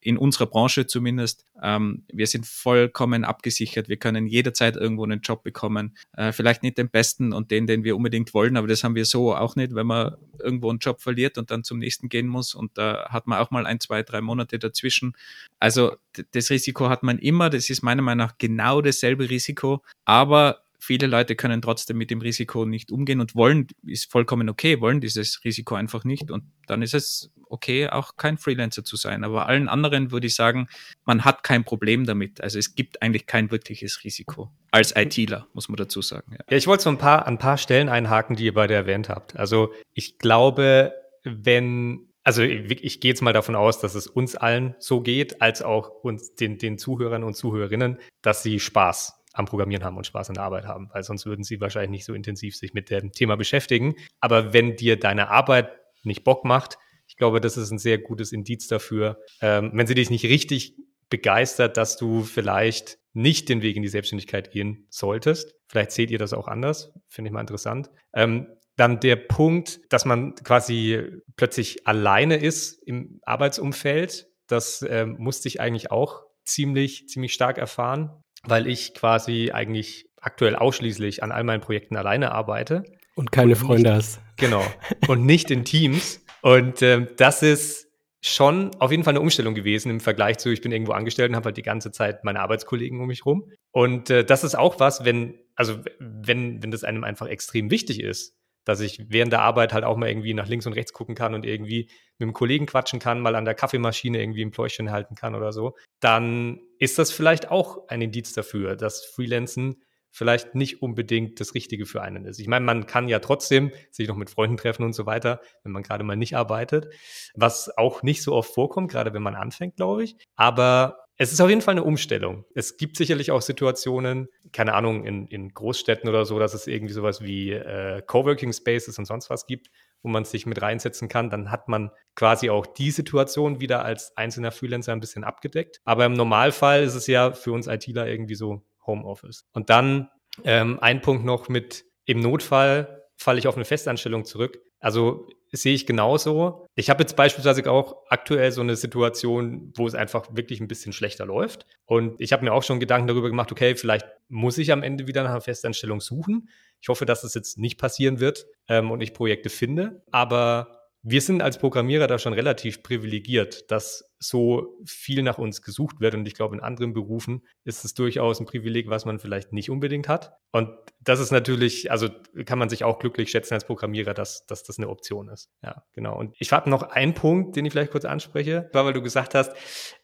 in unserer Branche zumindest, ähm, wir sind vollkommen abgesichert. Wir können jederzeit irgendwo einen Job bekommen. Äh, vielleicht nicht den besten und den, den wir unbedingt wollen, aber das haben wir so auch nicht, wenn man irgendwo einen Job verliert und dann zum nächsten gehen muss. Und da hat man auch mal ein, zwei, drei Monate dazwischen. Also das Risiko hat man immer. Das ist meiner Meinung nach genau dasselbe Risiko. Aber viele Leute können trotzdem mit dem Risiko nicht umgehen und wollen, ist vollkommen okay, wollen dieses Risiko einfach nicht. Und dann ist es okay, auch kein Freelancer zu sein. Aber allen anderen würde ich sagen, man hat kein Problem damit. Also es gibt eigentlich kein wirkliches Risiko. Als ITler, muss man dazu sagen. Ja, ja ich wollte so ein paar, an ein paar Stellen einhaken, die ihr beide erwähnt habt. Also ich glaube, wenn also ich, ich gehe jetzt mal davon aus, dass es uns allen so geht, als auch uns den, den Zuhörern und Zuhörerinnen, dass sie Spaß am Programmieren haben und Spaß an der Arbeit haben, weil sonst würden sie wahrscheinlich nicht so intensiv sich mit dem Thema beschäftigen. Aber wenn dir deine Arbeit nicht Bock macht, ich glaube, das ist ein sehr gutes Indiz dafür, ähm, wenn sie dich nicht richtig begeistert, dass du vielleicht nicht den Weg in die Selbstständigkeit gehen solltest. Vielleicht seht ihr das auch anders, finde ich mal interessant. Ähm, dann der Punkt, dass man quasi plötzlich alleine ist im Arbeitsumfeld. Das äh, musste ich eigentlich auch ziemlich, ziemlich stark erfahren, weil ich quasi eigentlich aktuell ausschließlich an all meinen Projekten alleine arbeite. Und keine und Freunde nicht, hast. Genau. Und nicht in Teams. Und ähm, das ist schon auf jeden Fall eine Umstellung gewesen im Vergleich zu, ich bin irgendwo angestellt und habe halt die ganze Zeit meine Arbeitskollegen um mich rum. Und äh, das ist auch was, wenn, also wenn, wenn das einem einfach extrem wichtig ist, dass ich während der Arbeit halt auch mal irgendwie nach links und rechts gucken kann und irgendwie mit einem Kollegen quatschen kann, mal an der Kaffeemaschine irgendwie ein Pläuschen halten kann oder so, dann ist das vielleicht auch ein Indiz dafür, dass Freelancen vielleicht nicht unbedingt das Richtige für einen ist. Ich meine, man kann ja trotzdem sich noch mit Freunden treffen und so weiter, wenn man gerade mal nicht arbeitet, was auch nicht so oft vorkommt, gerade wenn man anfängt, glaube ich. Aber es ist auf jeden Fall eine Umstellung. Es gibt sicherlich auch Situationen, keine Ahnung, in, in Großstädten oder so, dass es irgendwie sowas wie äh, Coworking Spaces und sonst was gibt, wo man sich mit reinsetzen kann. Dann hat man quasi auch die Situation wieder als einzelner Freelancer ein bisschen abgedeckt. Aber im Normalfall ist es ja für uns ITler irgendwie so Homeoffice. Und dann ähm, ein Punkt noch mit im Notfall falle ich auf eine Festanstellung zurück. Also sehe ich genauso. Ich habe jetzt beispielsweise auch aktuell so eine Situation, wo es einfach wirklich ein bisschen schlechter läuft. Und ich habe mir auch schon Gedanken darüber gemacht, okay, vielleicht muss ich am Ende wieder nach einer Festanstellung suchen. Ich hoffe, dass das jetzt nicht passieren wird ähm, und ich Projekte finde. Aber wir sind als Programmierer da schon relativ privilegiert, dass so viel nach uns gesucht wird. Und ich glaube, in anderen Berufen ist es durchaus ein Privileg, was man vielleicht nicht unbedingt hat. Und das ist natürlich, also kann man sich auch glücklich schätzen als Programmierer, dass, dass das eine Option ist. Ja, genau. Und ich habe noch einen Punkt, den ich vielleicht kurz anspreche, war, weil du gesagt hast,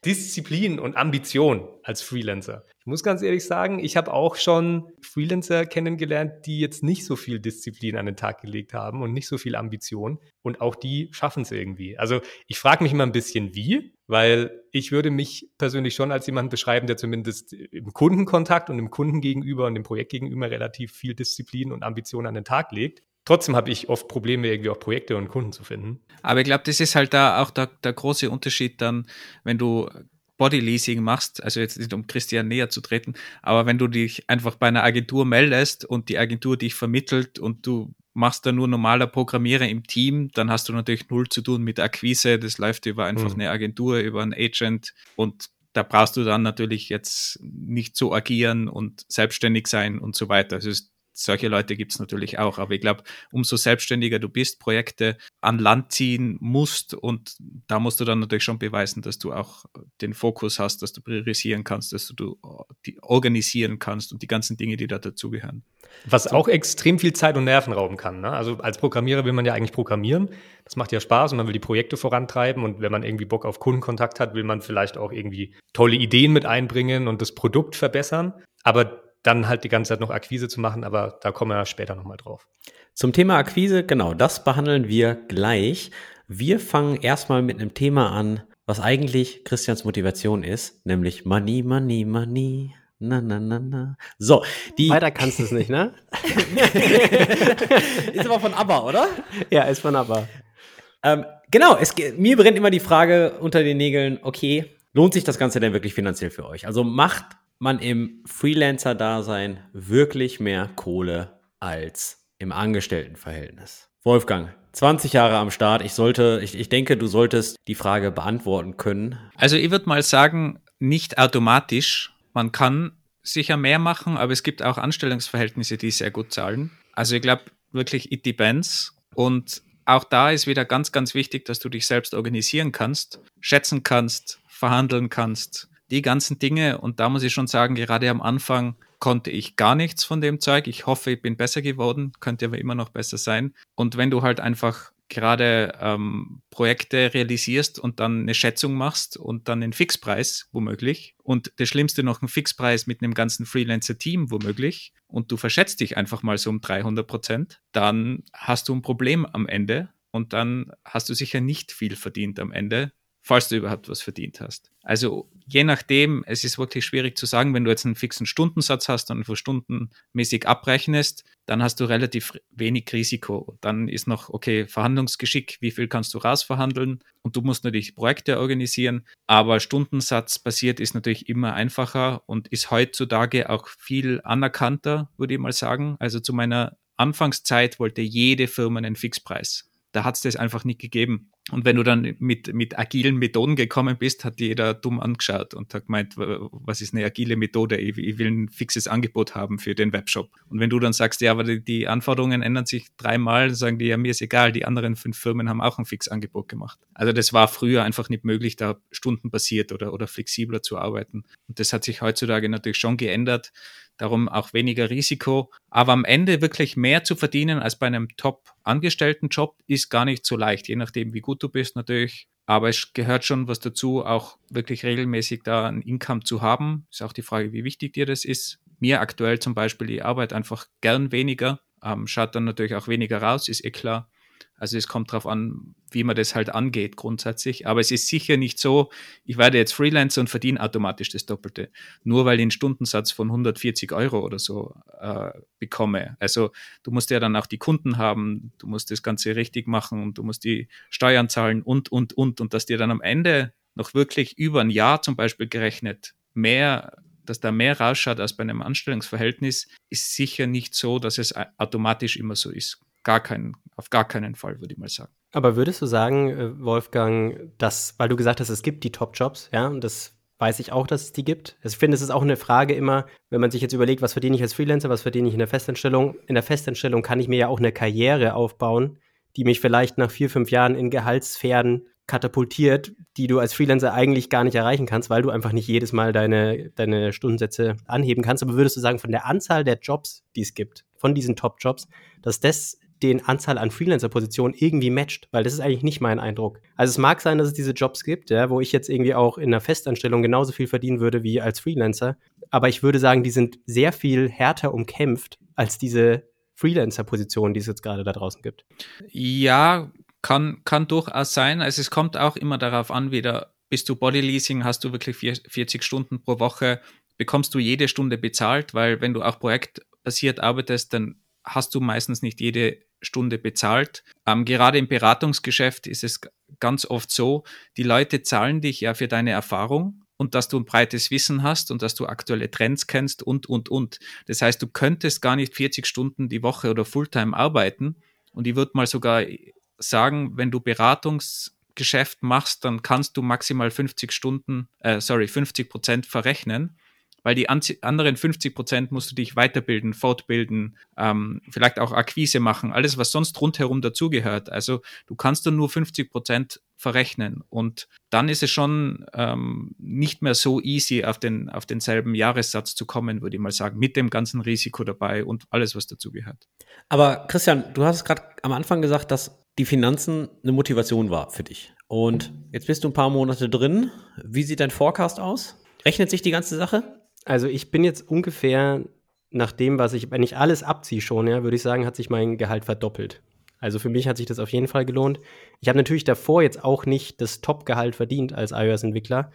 Disziplin und Ambition als Freelancer. Ich muss ganz ehrlich sagen, ich habe auch schon Freelancer kennengelernt, die jetzt nicht so viel Disziplin an den Tag gelegt haben und nicht so viel Ambition. Und auch die schaffen es irgendwie. Also ich frage mich immer ein bisschen, wie, weil ich würde mich persönlich schon als jemand beschreiben, der zumindest im Kundenkontakt und im Kunden gegenüber und dem Projekt gegenüber relativ viel Disziplin und Ambition an den Tag legt. Trotzdem habe ich oft Probleme, irgendwie auch Projekte und Kunden zu finden. Aber ich glaube, das ist halt da auch der, der große Unterschied dann, wenn du Bodyleasing machst, also jetzt nicht um Christian näher zu treten, aber wenn du dich einfach bei einer Agentur meldest und die Agentur dich vermittelt und du machst da nur normaler Programmierer im Team, dann hast du natürlich null zu tun mit Akquise, das läuft über einfach mhm. eine Agentur, über einen Agent und da brauchst du dann natürlich jetzt nicht so agieren und selbstständig sein und so weiter. Also es solche Leute gibt es natürlich auch. Aber ich glaube, umso selbstständiger du bist, Projekte an Land ziehen musst und da musst du dann natürlich schon beweisen, dass du auch den Fokus hast, dass du priorisieren kannst, dass du die organisieren kannst und die ganzen Dinge, die da dazugehören. Was auch extrem viel Zeit und Nerven rauben kann. Ne? Also als Programmierer will man ja eigentlich programmieren. Das macht ja Spaß und man will die Projekte vorantreiben. Und wenn man irgendwie Bock auf Kundenkontakt hat, will man vielleicht auch irgendwie tolle Ideen mit einbringen und das Produkt verbessern. Aber dann halt die ganze Zeit noch Akquise zu machen, aber da kommen wir später nochmal drauf. Zum Thema Akquise, genau, das behandeln wir gleich. Wir fangen erstmal mit einem Thema an, was eigentlich Christians Motivation ist, nämlich Money, Money, Money. Na, na, na, na. So, die. Weiter kannst du es nicht, ne? ist aber von ABBA, oder? Ja, ist von ABBA. Ähm, genau, es, mir brennt immer die Frage unter den Nägeln, okay, lohnt sich das Ganze denn wirklich finanziell für euch? Also macht man im Freelancer-Dasein wirklich mehr Kohle als im Angestelltenverhältnis? Wolfgang, 20 Jahre am Start. Ich sollte, ich, ich denke, du solltest die Frage beantworten können. Also ich würde mal sagen, nicht automatisch. Man kann sicher mehr machen, aber es gibt auch Anstellungsverhältnisse, die sehr gut zahlen. Also ich glaube wirklich, it depends. Und auch da ist wieder ganz, ganz wichtig, dass du dich selbst organisieren kannst, schätzen kannst, verhandeln kannst die ganzen Dinge. Und da muss ich schon sagen, gerade am Anfang konnte ich gar nichts von dem Zeug. Ich hoffe, ich bin besser geworden, könnte aber immer noch besser sein. Und wenn du halt einfach gerade ähm, Projekte realisierst und dann eine Schätzung machst und dann einen Fixpreis womöglich und das Schlimmste noch einen Fixpreis mit einem ganzen Freelancer-Team womöglich und du verschätzt dich einfach mal so um 300 Prozent, dann hast du ein Problem am Ende und dann hast du sicher nicht viel verdient am Ende, falls du überhaupt was verdient hast. Also je nachdem, es ist wirklich schwierig zu sagen, wenn du jetzt einen fixen Stundensatz hast und für stundenmäßig abrechnest, dann hast du relativ wenig Risiko. Dann ist noch, okay, Verhandlungsgeschick, wie viel kannst du rausverhandeln und du musst natürlich Projekte organisieren, aber Stundensatz basiert ist natürlich immer einfacher und ist heutzutage auch viel anerkannter, würde ich mal sagen. Also zu meiner Anfangszeit wollte jede Firma einen Fixpreis. Da hat es das einfach nicht gegeben. Und wenn du dann mit, mit agilen Methoden gekommen bist, hat jeder dumm angeschaut und hat gemeint, was ist eine agile Methode? Ich, ich, will ein fixes Angebot haben für den Webshop. Und wenn du dann sagst, ja, aber die, die Anforderungen ändern sich dreimal, sagen die, ja, mir ist egal, die anderen fünf Firmen haben auch ein Fixangebot gemacht. Also das war früher einfach nicht möglich, da stundenbasiert oder, oder flexibler zu arbeiten. Und das hat sich heutzutage natürlich schon geändert darum auch weniger Risiko. Aber am Ende wirklich mehr zu verdienen als bei einem Top-Angestellten-Job ist gar nicht so leicht, je nachdem, wie gut du bist natürlich. Aber es gehört schon was dazu, auch wirklich regelmäßig da ein Income zu haben. Ist auch die Frage, wie wichtig dir das ist. Mir aktuell zum Beispiel die Arbeit einfach gern weniger. Ähm, schaut dann natürlich auch weniger raus, ist eh klar. Also es kommt darauf an, wie man das halt angeht grundsätzlich. Aber es ist sicher nicht so, ich werde jetzt Freelancer und verdiene automatisch das Doppelte. Nur weil ich einen Stundensatz von 140 Euro oder so äh, bekomme. Also du musst ja dann auch die Kunden haben, du musst das Ganze richtig machen und du musst die Steuern zahlen und, und, und. Und dass dir dann am Ende noch wirklich über ein Jahr zum Beispiel gerechnet mehr dass da mehr rausschaut als bei einem Anstellungsverhältnis, ist sicher nicht so, dass es automatisch immer so ist gar keinen, auf gar keinen Fall, würde ich mal sagen. Aber würdest du sagen, äh, Wolfgang, dass, weil du gesagt hast, es gibt die Top-Jobs, ja, und das weiß ich auch, dass es die gibt. Also ich finde, es ist auch eine Frage immer, wenn man sich jetzt überlegt, was verdiene ich als Freelancer, was verdiene ich in der Festanstellung. In der Festanstellung kann ich mir ja auch eine Karriere aufbauen, die mich vielleicht nach vier, fünf Jahren in Gehaltssphären katapultiert, die du als Freelancer eigentlich gar nicht erreichen kannst, weil du einfach nicht jedes Mal deine, deine Stundensätze anheben kannst. Aber würdest du sagen, von der Anzahl der Jobs, die es gibt, von diesen Top-Jobs, dass das den Anzahl an Freelancer-Positionen irgendwie matcht, weil das ist eigentlich nicht mein Eindruck. Also es mag sein, dass es diese Jobs gibt, ja, wo ich jetzt irgendwie auch in einer Festanstellung genauso viel verdienen würde wie als Freelancer, aber ich würde sagen, die sind sehr viel härter umkämpft als diese Freelancer-Positionen, die es jetzt gerade da draußen gibt. Ja, kann, kann durchaus sein. Also es kommt auch immer darauf an, wieder bist du Bodyleasing, hast du wirklich 40 Stunden pro Woche, bekommst du jede Stunde bezahlt, weil wenn du auch projektbasiert arbeitest, dann hast du meistens nicht jede Stunde bezahlt. Ähm, gerade im Beratungsgeschäft ist es ganz oft so, die Leute zahlen dich ja für deine Erfahrung und dass du ein breites Wissen hast und dass du aktuelle Trends kennst und, und, und. Das heißt, du könntest gar nicht 40 Stunden die Woche oder Fulltime arbeiten. Und ich würde mal sogar sagen, wenn du Beratungsgeschäft machst, dann kannst du maximal 50 Stunden, äh, sorry, 50 Prozent verrechnen weil die anderen 50 Prozent musst du dich weiterbilden, fortbilden, ähm, vielleicht auch Akquise machen, alles, was sonst rundherum dazugehört. Also du kannst dann nur 50 Prozent verrechnen und dann ist es schon ähm, nicht mehr so easy, auf, den, auf denselben Jahressatz zu kommen, würde ich mal sagen, mit dem ganzen Risiko dabei und alles, was dazugehört. Aber Christian, du hast gerade am Anfang gesagt, dass die Finanzen eine Motivation war für dich. Und jetzt bist du ein paar Monate drin. Wie sieht dein Forecast aus? Rechnet sich die ganze Sache? Also ich bin jetzt ungefähr nach dem, was ich, wenn ich alles abziehe schon, ja, würde ich sagen, hat sich mein Gehalt verdoppelt. Also für mich hat sich das auf jeden Fall gelohnt. Ich habe natürlich davor jetzt auch nicht das Top-Gehalt verdient als iOS-Entwickler,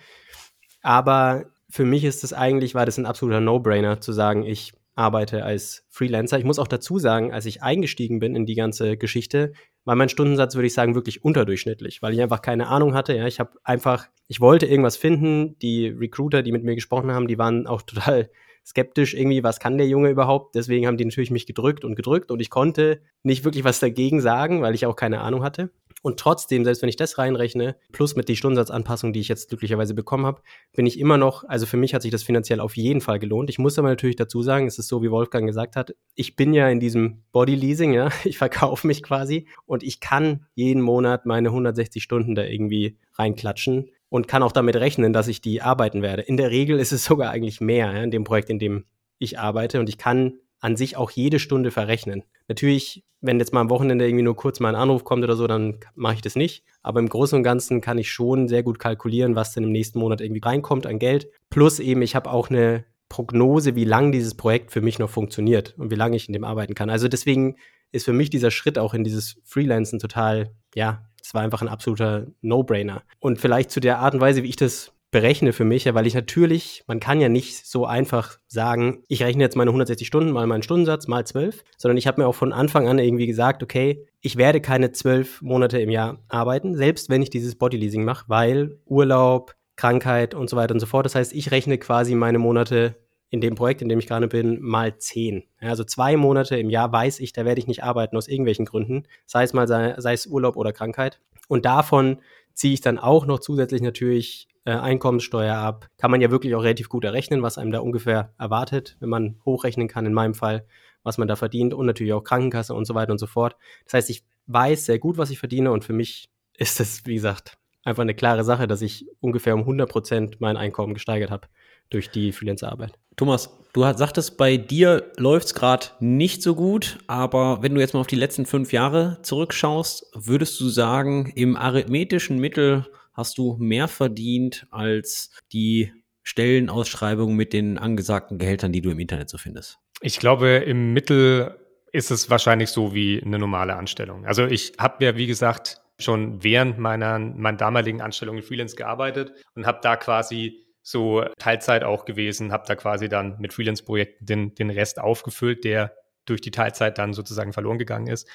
aber für mich ist es eigentlich, war das ein absoluter No-Brainer zu sagen, ich arbeite als Freelancer. Ich muss auch dazu sagen, als ich eingestiegen bin in die ganze Geschichte, war mein Stundensatz, würde ich sagen, wirklich unterdurchschnittlich, weil ich einfach keine Ahnung hatte. Ja, ich habe einfach, ich wollte irgendwas finden. Die Recruiter, die mit mir gesprochen haben, die waren auch total skeptisch irgendwie, was kann der Junge überhaupt? Deswegen haben die natürlich mich gedrückt und gedrückt und ich konnte nicht wirklich was dagegen sagen, weil ich auch keine Ahnung hatte. Und trotzdem, selbst wenn ich das reinrechne, plus mit die Stundensatzanpassung, die ich jetzt glücklicherweise bekommen habe, bin ich immer noch, also für mich hat sich das finanziell auf jeden Fall gelohnt. Ich muss aber natürlich dazu sagen, es ist so, wie Wolfgang gesagt hat, ich bin ja in diesem Body Leasing, ja, ich verkaufe mich quasi und ich kann jeden Monat meine 160 Stunden da irgendwie reinklatschen und kann auch damit rechnen, dass ich die arbeiten werde. In der Regel ist es sogar eigentlich mehr ja, in dem Projekt, in dem ich arbeite und ich kann an sich auch jede Stunde verrechnen. Natürlich, wenn jetzt mal am Wochenende irgendwie nur kurz mal ein Anruf kommt oder so, dann mache ich das nicht. Aber im Großen und Ganzen kann ich schon sehr gut kalkulieren, was denn im nächsten Monat irgendwie reinkommt an Geld. Plus eben, ich habe auch eine Prognose, wie lange dieses Projekt für mich noch funktioniert und wie lange ich in dem arbeiten kann. Also deswegen ist für mich dieser Schritt auch in dieses Freelancen total, ja, es war einfach ein absoluter No-Brainer. Und vielleicht zu der Art und Weise, wie ich das berechne für mich, ja, weil ich natürlich, man kann ja nicht so einfach sagen, ich rechne jetzt meine 160 Stunden mal meinen Stundensatz mal 12, sondern ich habe mir auch von Anfang an irgendwie gesagt, okay, ich werde keine zwölf Monate im Jahr arbeiten, selbst wenn ich dieses Bodyleasing mache, weil Urlaub, Krankheit und so weiter und so fort. Das heißt, ich rechne quasi meine Monate in dem Projekt, in dem ich gerade bin, mal zehn. Ja, also zwei Monate im Jahr weiß ich, da werde ich nicht arbeiten aus irgendwelchen Gründen, sei es mal sei, sei es Urlaub oder Krankheit. Und davon ziehe ich dann auch noch zusätzlich natürlich äh, Einkommenssteuer ab. Kann man ja wirklich auch relativ gut errechnen, was einem da ungefähr erwartet, wenn man hochrechnen kann, in meinem Fall, was man da verdient und natürlich auch Krankenkasse und so weiter und so fort. Das heißt, ich weiß sehr gut, was ich verdiene und für mich ist es, wie gesagt, einfach eine klare Sache, dass ich ungefähr um 100 Prozent mein Einkommen gesteigert habe durch die Freelancer-Arbeit. Thomas, du sagtest, bei dir läuft es gerade nicht so gut, aber wenn du jetzt mal auf die letzten fünf Jahre zurückschaust, würdest du sagen, im arithmetischen Mittel hast du mehr verdient als die Stellenausschreibung mit den angesagten Gehältern, die du im Internet so findest? Ich glaube, im Mittel ist es wahrscheinlich so wie eine normale Anstellung. Also ich habe ja, wie gesagt, schon während meiner, meiner damaligen Anstellung in Freelance gearbeitet und habe da quasi so Teilzeit auch gewesen, habe da quasi dann mit Freelance-Projekten den, den Rest aufgefüllt, der durch die Teilzeit dann sozusagen verloren gegangen ist.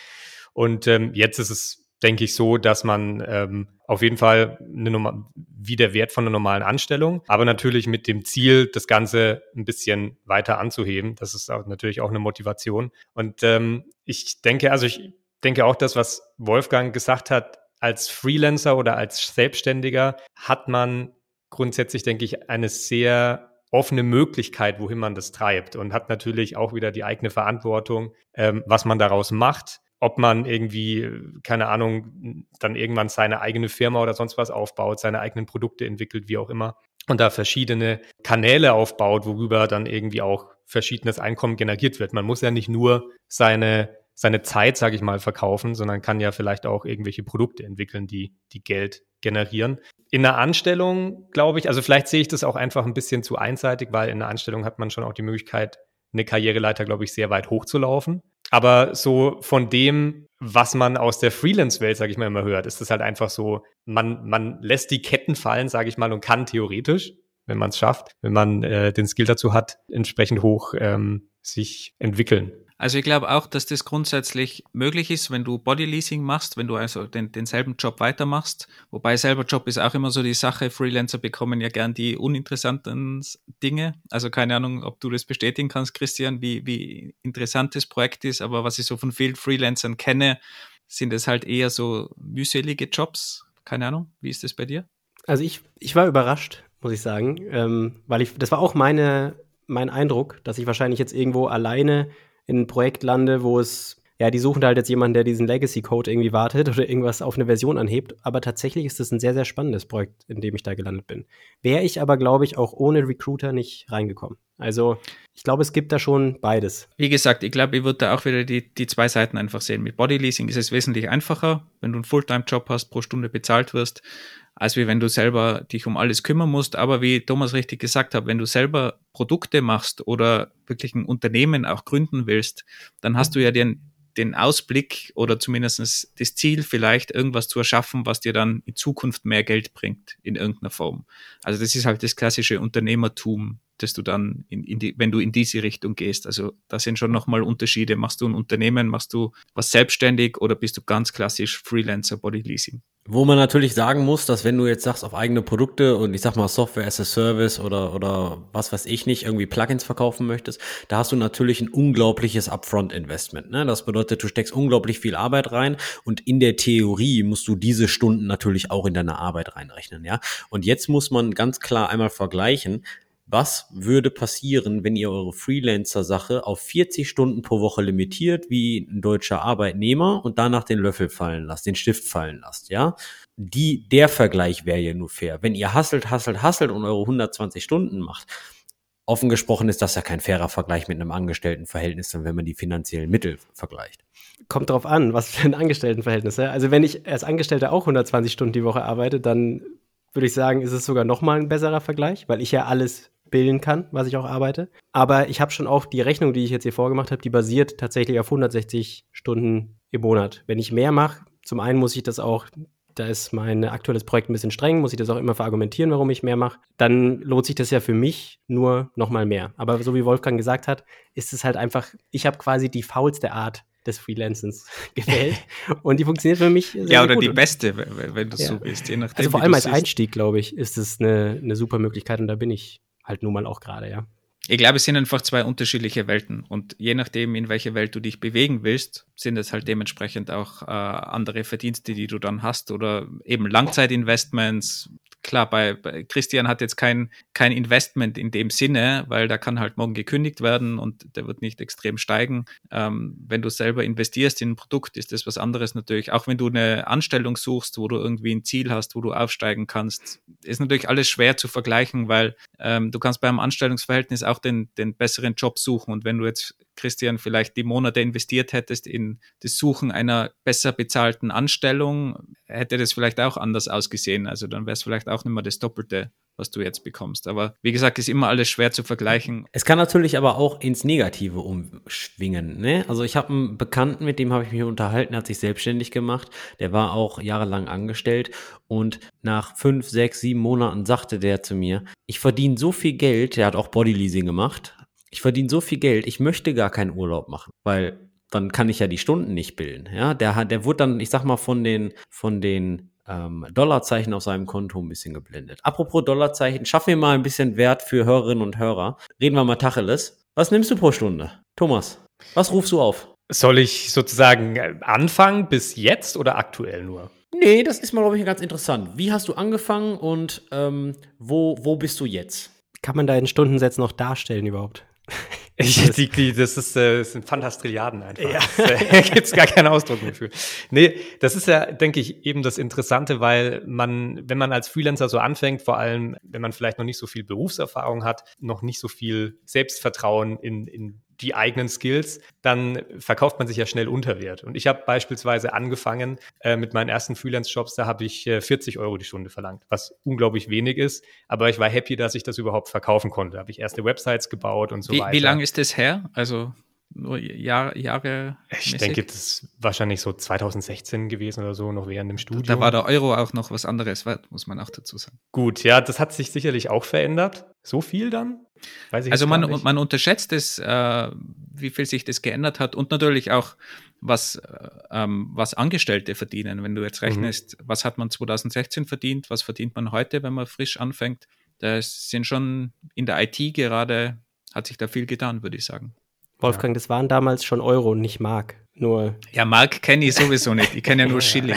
Und ähm, jetzt ist es, denke ich, so, dass man ähm, auf jeden Fall eine Nummer, wie der Wert von einer normalen Anstellung, aber natürlich mit dem Ziel, das Ganze ein bisschen weiter anzuheben. Das ist auch natürlich auch eine Motivation. Und ähm, ich denke, also ich denke auch das, was Wolfgang gesagt hat, als Freelancer oder als Selbstständiger hat man grundsätzlich, denke ich, eine sehr offene Möglichkeit, wohin man das treibt und hat natürlich auch wieder die eigene Verantwortung, ähm, was man daraus macht. Ob man irgendwie, keine Ahnung, dann irgendwann seine eigene Firma oder sonst was aufbaut, seine eigenen Produkte entwickelt, wie auch immer. Und da verschiedene Kanäle aufbaut, worüber dann irgendwie auch verschiedenes Einkommen generiert wird. Man muss ja nicht nur seine seine Zeit, sage ich mal, verkaufen, sondern kann ja vielleicht auch irgendwelche Produkte entwickeln, die, die Geld generieren. In einer Anstellung, glaube ich, also vielleicht sehe ich das auch einfach ein bisschen zu einseitig, weil in einer Anstellung hat man schon auch die Möglichkeit, eine Karriereleiter, glaube ich, sehr weit hochzulaufen. Aber so von dem, was man aus der Freelance-Welt, sage ich mal, immer hört, ist das halt einfach so, man, man lässt die Ketten fallen, sage ich mal, und kann theoretisch, wenn man es schafft, wenn man äh, den Skill dazu hat, entsprechend hoch ähm, sich entwickeln. Also ich glaube auch, dass das grundsätzlich möglich ist, wenn du Bodyleasing machst, wenn du also den, denselben Job weitermachst. Wobei selber Job ist auch immer so die Sache. Freelancer bekommen ja gern die uninteressanten Dinge. Also keine Ahnung, ob du das bestätigen kannst, Christian, wie, wie interessant das Projekt ist. Aber was ich so von vielen Freelancern kenne, sind es halt eher so mühselige Jobs. Keine Ahnung, wie ist das bei dir? Also ich, ich war überrascht, muss ich sagen, ähm, weil ich, das war auch meine, mein Eindruck, dass ich wahrscheinlich jetzt irgendwo alleine in ein Projekt lande, wo es, ja, die suchen halt jetzt jemanden, der diesen Legacy-Code irgendwie wartet oder irgendwas auf eine Version anhebt. Aber tatsächlich ist es ein sehr, sehr spannendes Projekt, in dem ich da gelandet bin. Wäre ich aber, glaube ich, auch ohne Recruiter nicht reingekommen. Also ich glaube, es gibt da schon beides. Wie gesagt, ich glaube, ich würde da auch wieder die, die zwei Seiten einfach sehen. Mit Bodyleasing ist es wesentlich einfacher, wenn du einen Fulltime-Job hast, pro Stunde bezahlt wirst als wie wenn du selber dich um alles kümmern musst. Aber wie Thomas richtig gesagt hat, wenn du selber Produkte machst oder wirklich ein Unternehmen auch gründen willst, dann hast du ja den, den Ausblick oder zumindest das Ziel, vielleicht irgendwas zu erschaffen, was dir dann in Zukunft mehr Geld bringt in irgendeiner Form. Also das ist halt das klassische Unternehmertum, das du dann, in, in die, wenn du in diese Richtung gehst. Also da sind schon nochmal Unterschiede. Machst du ein Unternehmen, machst du was selbstständig oder bist du ganz klassisch Freelancer Body Leasing? Wo man natürlich sagen muss, dass wenn du jetzt sagst auf eigene Produkte und ich sag mal Software as a Service oder, oder was weiß ich nicht, irgendwie Plugins verkaufen möchtest, da hast du natürlich ein unglaubliches Upfront-Investment. Ne? Das bedeutet, du steckst unglaublich viel Arbeit rein und in der Theorie musst du diese Stunden natürlich auch in deine Arbeit reinrechnen. Ja? Und jetzt muss man ganz klar einmal vergleichen, was würde passieren, wenn ihr eure Freelancer-Sache auf 40 Stunden pro Woche limitiert, wie ein deutscher Arbeitnehmer, und danach den Löffel fallen lasst, den Stift fallen lasst, ja? Die, der Vergleich wäre ja nur fair. Wenn ihr hasselt, hasselt, hasselt und eure 120 Stunden macht, offen gesprochen ist das ja kein fairer Vergleich mit einem Angestelltenverhältnis, wenn man die finanziellen Mittel vergleicht. Kommt drauf an, was für ein Angestelltenverhältnis. Ja? Also wenn ich als Angestellter auch 120 Stunden die Woche arbeite, dann würde ich sagen, ist es sogar noch mal ein besserer Vergleich, weil ich ja alles bilden kann, was ich auch arbeite. Aber ich habe schon auch die Rechnung, die ich jetzt hier vorgemacht habe, die basiert tatsächlich auf 160 Stunden im Monat. Wenn ich mehr mache, zum einen muss ich das auch, da ist mein aktuelles Projekt ein bisschen streng, muss ich das auch immer verargumentieren, warum ich mehr mache, dann lohnt sich das ja für mich nur nochmal mehr. Aber so wie Wolfgang gesagt hat, ist es halt einfach, ich habe quasi die faulste Art des Freelancens gewählt. und die funktioniert für mich sehr, Ja, oder gut. die beste, wenn du ja. so willst. Je nachdem, also vor allem als Einstieg, glaube ich, ist es eine, eine super Möglichkeit und da bin ich halt nun mal auch gerade, ja. Ich glaube, es sind einfach zwei unterschiedliche Welten und je nachdem, in welche Welt du dich bewegen willst, sind es halt dementsprechend auch äh, andere Verdienste, die du dann hast oder eben Langzeitinvestments, klar, bei, bei, Christian hat jetzt kein, kein Investment in dem Sinne, weil da kann halt morgen gekündigt werden und der wird nicht extrem steigen. Ähm, wenn du selber investierst in ein Produkt, ist das was anderes natürlich. Auch wenn du eine Anstellung suchst, wo du irgendwie ein Ziel hast, wo du aufsteigen kannst, ist natürlich alles schwer zu vergleichen, weil ähm, du kannst beim Anstellungsverhältnis auch den, den besseren Job suchen. Und wenn du jetzt Christian, vielleicht die Monate investiert hättest in das Suchen einer besser bezahlten Anstellung, hätte das vielleicht auch anders ausgesehen. Also dann wäre es vielleicht auch nicht mehr das Doppelte, was du jetzt bekommst. Aber wie gesagt, ist immer alles schwer zu vergleichen. Es kann natürlich aber auch ins Negative umschwingen. Ne? Also ich habe einen Bekannten, mit dem habe ich mich unterhalten, hat sich selbstständig gemacht. Der war auch jahrelang angestellt und nach fünf, sechs, sieben Monaten sagte der zu mir, ich verdiene so viel Geld, der hat auch Bodyleasing gemacht, ich verdiene so viel Geld, ich möchte gar keinen Urlaub machen, weil dann kann ich ja die Stunden nicht bilden. Ja, der hat, der wurde dann, ich sag mal, von den, von den ähm, Dollarzeichen auf seinem Konto ein bisschen geblendet. Apropos Dollarzeichen, schaffen wir mal ein bisschen Wert für Hörerinnen und Hörer. Reden wir mal Tacheles. Was nimmst du pro Stunde? Thomas, was rufst du auf? Soll ich sozusagen äh, anfangen bis jetzt oder aktuell nur? Nee, das ist mal, glaube ich, ganz interessant. Wie hast du angefangen und ähm, wo, wo bist du jetzt? Kann man da in Stundensätzen noch darstellen überhaupt? Ich, die, die, das, ist, äh, das sind Fantastrilliarden einfach. Ja. Da gibt es gar keinen Ausdruck mehr für. Nee, das ist ja, denke ich, eben das Interessante, weil man, wenn man als Freelancer so anfängt, vor allem, wenn man vielleicht noch nicht so viel Berufserfahrung hat, noch nicht so viel Selbstvertrauen in, in die eigenen Skills, dann verkauft man sich ja schnell unter Wert. Und ich habe beispielsweise angefangen äh, mit meinen ersten Freelance-Jobs, da habe ich äh, 40 Euro die Stunde verlangt, was unglaublich wenig ist. Aber ich war happy, dass ich das überhaupt verkaufen konnte. Habe ich erste Websites gebaut und so wie, weiter. Wie lange ist das her? Also nur Jahr, Jahre? Ich mäßig? denke, das ist wahrscheinlich so 2016 gewesen oder so, noch während dem Studium. Da war der Euro auch noch was anderes, muss man auch dazu sagen. Gut, ja, das hat sich sicherlich auch verändert. So viel dann? also man, man unterschätzt es, äh, wie viel sich das geändert hat und natürlich auch, was, äh, ähm, was Angestellte verdienen. Wenn du jetzt mhm. rechnest, mhm. was hat man 2016 verdient, was verdient man heute, wenn man frisch anfängt, da sind schon in der IT gerade, hat sich da viel getan, würde ich sagen. Wolfgang, ja. das waren damals schon Euro, nicht Mark. Nur. Ja, Mark kenne ich sowieso nicht. Ich kenne ja nur Schilling.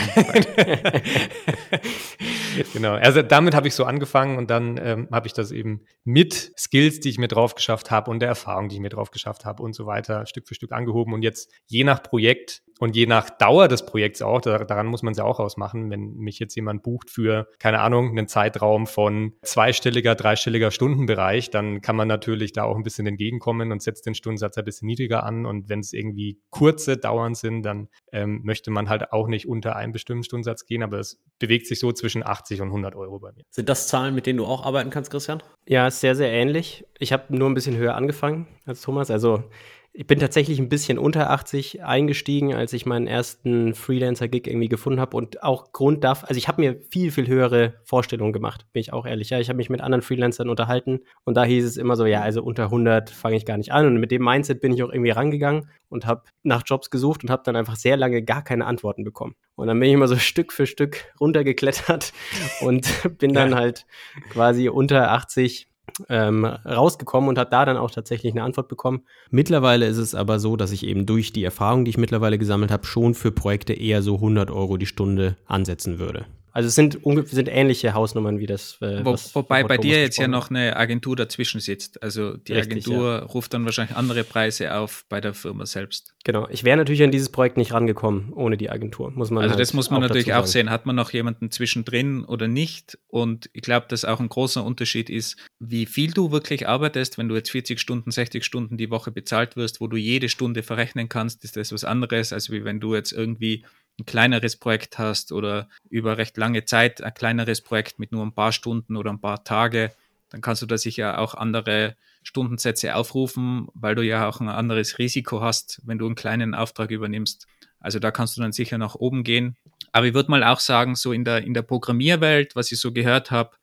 genau. Also damit habe ich so angefangen und dann ähm, habe ich das eben mit Skills, die ich mir drauf geschafft habe und der Erfahrung, die ich mir drauf geschafft habe und so weiter, Stück für Stück angehoben. Und jetzt je nach Projekt und je nach Dauer des Projekts auch, daran muss man es ja auch ausmachen, wenn mich jetzt jemand bucht für, keine Ahnung, einen Zeitraum von zweistelliger, dreistelliger Stundenbereich, dann kann man natürlich da auch ein bisschen entgegenkommen und setzt den Stundensatz ein bisschen niedriger an. Und wenn es irgendwie kurze Dauern sind, dann ähm, möchte man halt auch nicht unter einen bestimmten Stundensatz gehen, aber es bewegt sich so zwischen 80 und 100 Euro bei mir. Sind das Zahlen, mit denen du auch arbeiten kannst, Christian? Ja, ist sehr, sehr ähnlich. Ich habe nur ein bisschen höher angefangen als Thomas. Also ich bin tatsächlich ein bisschen unter 80 eingestiegen, als ich meinen ersten Freelancer-Gig irgendwie gefunden habe und auch Grund darf, also ich habe mir viel, viel höhere Vorstellungen gemacht, bin ich auch ehrlich. Ja, ich habe mich mit anderen Freelancern unterhalten und da hieß es immer so, ja, also unter 100 fange ich gar nicht an und mit dem Mindset bin ich auch irgendwie rangegangen und habe nach Jobs gesucht und habe dann einfach sehr lange gar keine Antworten bekommen. Und dann bin ich immer so Stück für Stück runtergeklettert und bin dann ja. halt quasi unter 80 ähm, rausgekommen und hat da dann auch tatsächlich eine Antwort bekommen. Mittlerweile ist es aber so, dass ich eben durch die Erfahrung, die ich mittlerweile gesammelt habe, schon für Projekte eher so 100 Euro die Stunde ansetzen würde. Also es sind, sind ähnliche Hausnummern wie das. Äh, Wo, wobei bei dir jetzt ja noch eine Agentur dazwischen sitzt. Also die Richtig, Agentur ja. ruft dann wahrscheinlich andere Preise auf bei der Firma selbst. Genau. Ich wäre natürlich an dieses Projekt nicht rangekommen ohne die Agentur. Muss man also halt das muss man auch natürlich auch sehen. Hat man noch jemanden zwischendrin oder nicht? Und ich glaube, dass auch ein großer Unterschied ist, wie viel du wirklich arbeitest. Wenn du jetzt 40 Stunden, 60 Stunden die Woche bezahlt wirst, wo du jede Stunde verrechnen kannst, ist das was anderes, als wie wenn du jetzt irgendwie ein kleineres Projekt hast oder über recht lange Zeit ein kleineres Projekt mit nur ein paar Stunden oder ein paar Tage, dann kannst du da sicher auch andere Stundensätze aufrufen, weil du ja auch ein anderes Risiko hast, wenn du einen kleinen Auftrag übernimmst. Also da kannst du dann sicher nach oben gehen. Aber ich würde mal auch sagen, so in der, in der Programmierwelt, was ich so gehört habe,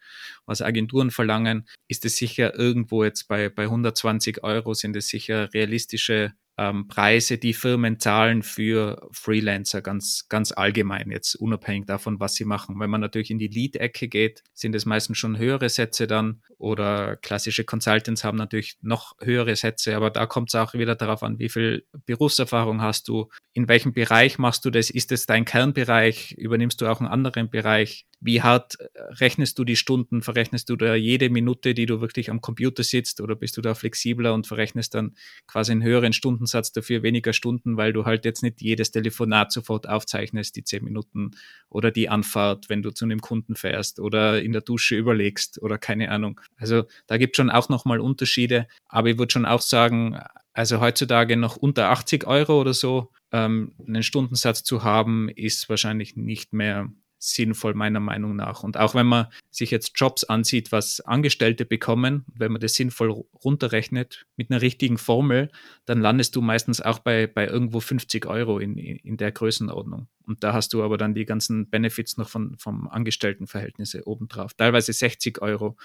was Agenturen verlangen, ist es sicher irgendwo jetzt bei, bei 120 Euro sind es sicher realistische ähm, Preise, die Firmen zahlen für Freelancer ganz, ganz allgemein, jetzt unabhängig davon, was sie machen. Wenn man natürlich in die Lead-Ecke geht, sind es meistens schon höhere Sätze dann oder klassische Consultants haben natürlich noch höhere Sätze, aber da kommt es auch wieder darauf an, wie viel Berufserfahrung hast du, in welchem Bereich machst du das, ist es dein Kernbereich, übernimmst du auch einen anderen Bereich, wie hart rechnest du die Stunden, verrechnest du da jede Minute, die du wirklich am Computer sitzt? Oder bist du da flexibler und verrechnest dann quasi einen höheren Stundensatz dafür weniger Stunden, weil du halt jetzt nicht jedes Telefonat sofort aufzeichnest, die zehn Minuten oder die Anfahrt, wenn du zu einem Kunden fährst oder in der Dusche überlegst oder keine Ahnung. Also da gibt schon auch nochmal Unterschiede, aber ich würde schon auch sagen, also heutzutage noch unter 80 Euro oder so ähm, einen Stundensatz zu haben, ist wahrscheinlich nicht mehr sinnvoll meiner Meinung nach. Und auch wenn man sich jetzt Jobs ansieht, was Angestellte bekommen, wenn man das sinnvoll runterrechnet mit einer richtigen Formel, dann landest du meistens auch bei, bei irgendwo 50 Euro in, in der Größenordnung. Und da hast du aber dann die ganzen Benefits noch von, vom Angestelltenverhältnisse obendrauf. Teilweise 60 Euro.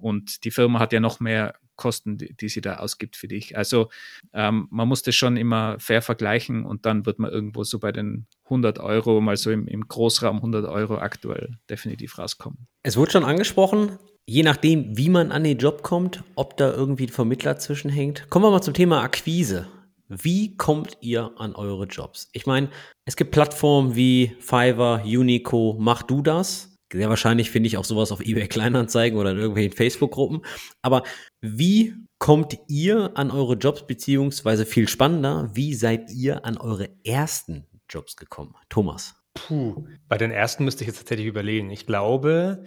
Und die Firma hat ja noch mehr Kosten, die, die sie da ausgibt für dich. Also ähm, man muss das schon immer fair vergleichen und dann wird man irgendwo so bei den 100 Euro, mal so im, im Großraum 100 Euro aktuell definitiv rauskommen. Es wurde schon angesprochen, je nachdem, wie man an den Job kommt, ob da irgendwie ein Vermittler zwischenhängt. Kommen wir mal zum Thema Akquise. Wie kommt ihr an eure Jobs? Ich meine, es gibt Plattformen wie Fiverr, Unico, mach du das. Sehr wahrscheinlich finde ich auch sowas auf eBay Kleinanzeigen oder in irgendwelchen Facebook-Gruppen. Aber wie kommt ihr an eure Jobs, beziehungsweise viel spannender, wie seid ihr an eure ersten Jobs gekommen? Thomas. Puh, bei den ersten müsste ich jetzt tatsächlich überlegen. Ich glaube,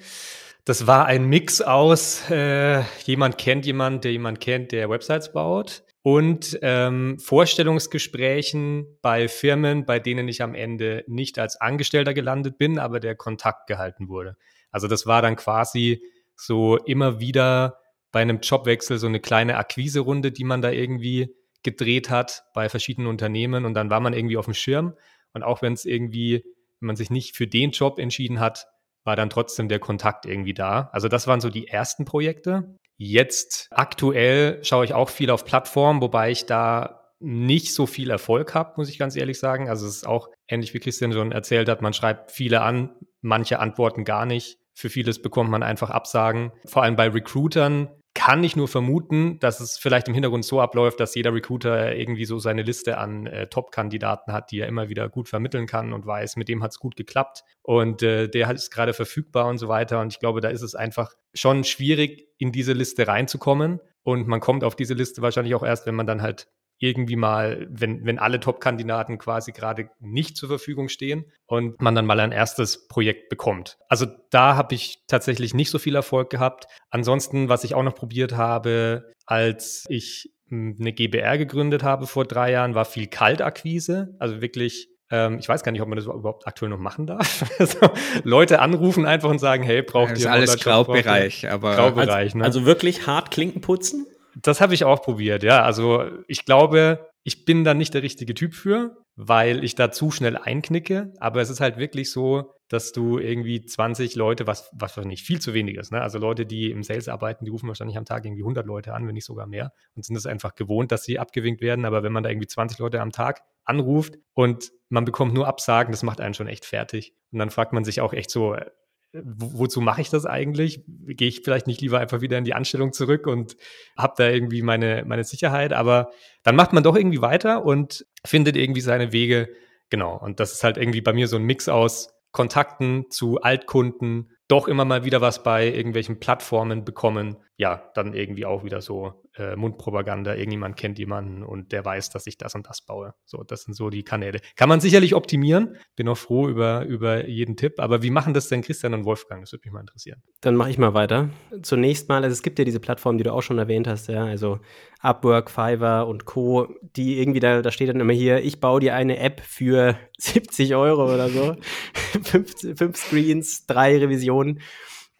das war ein Mix aus, äh, jemand kennt jemand, der jemand kennt, der Websites baut und ähm, Vorstellungsgesprächen bei Firmen, bei denen ich am Ende nicht als Angestellter gelandet bin, aber der Kontakt gehalten wurde. Also das war dann quasi so immer wieder bei einem Jobwechsel so eine kleine Akquiserunde, die man da irgendwie gedreht hat bei verschiedenen Unternehmen und dann war man irgendwie auf dem Schirm und auch wenn es irgendwie, wenn man sich nicht für den Job entschieden hat, war dann trotzdem der Kontakt irgendwie da. Also das waren so die ersten Projekte. Jetzt aktuell schaue ich auch viel auf Plattformen, wobei ich da nicht so viel Erfolg habe, muss ich ganz ehrlich sagen. Also es ist auch ähnlich wie Christian schon erzählt hat, man schreibt viele an, manche antworten gar nicht. Für vieles bekommt man einfach Absagen. Vor allem bei Recruitern kann ich nur vermuten, dass es vielleicht im Hintergrund so abläuft, dass jeder Recruiter irgendwie so seine Liste an äh, Top-Kandidaten hat, die er immer wieder gut vermitteln kann und weiß, mit dem hat es gut geklappt und äh, der ist gerade verfügbar und so weiter. Und ich glaube, da ist es einfach schon schwierig, in diese Liste reinzukommen. Und man kommt auf diese Liste wahrscheinlich auch erst, wenn man dann halt irgendwie mal, wenn, wenn alle Top-Kandidaten quasi gerade nicht zur Verfügung stehen und man dann mal ein erstes Projekt bekommt. Also da habe ich tatsächlich nicht so viel Erfolg gehabt. Ansonsten, was ich auch noch probiert habe, als ich hm, eine GBR gegründet habe vor drei Jahren, war viel Kaltakquise. Also wirklich ähm, ich weiß gar nicht, ob man das überhaupt aktuell noch machen darf. also, Leute anrufen einfach und sagen, hey, braucht das ihr alles Graubereich, aber Graubereich, also, ne? also wirklich hart Klinken putzen? Das habe ich auch probiert, ja. Also ich glaube, ich bin da nicht der richtige Typ für, weil ich da zu schnell einknicke. Aber es ist halt wirklich so, dass du irgendwie 20 Leute, was, was nicht viel zu wenig ist, ne? Also Leute, die im Sales arbeiten, die rufen wahrscheinlich am Tag irgendwie 100 Leute an, wenn nicht sogar mehr und sind es einfach gewohnt, dass sie abgewinkt werden. Aber wenn man da irgendwie 20 Leute am Tag anruft und man bekommt nur Absagen, das macht einen schon echt fertig. Und dann fragt man sich auch echt so, wozu mache ich das eigentlich? Gehe ich vielleicht nicht lieber einfach wieder in die Anstellung zurück und habe da irgendwie meine, meine Sicherheit? Aber dann macht man doch irgendwie weiter und findet irgendwie seine Wege. Genau. Und das ist halt irgendwie bei mir so ein Mix aus Kontakten zu Altkunden, doch immer mal wieder was bei irgendwelchen Plattformen bekommen. Ja, dann irgendwie auch wieder so äh, Mundpropaganda. Irgendjemand kennt jemanden und der weiß, dass ich das und das baue. So, das sind so die Kanäle. Kann man sicherlich optimieren. Bin auch froh über, über jeden Tipp. Aber wie machen das denn Christian und Wolfgang? Das würde mich mal interessieren. Dann mache ich mal weiter. Zunächst mal, also es gibt ja diese Plattformen, die du auch schon erwähnt hast, ja, also Upwork, Fiverr und Co., die irgendwie da, da steht dann immer hier, ich baue dir eine App für 70 Euro oder so. fünf, fünf Screens, drei Revisionen.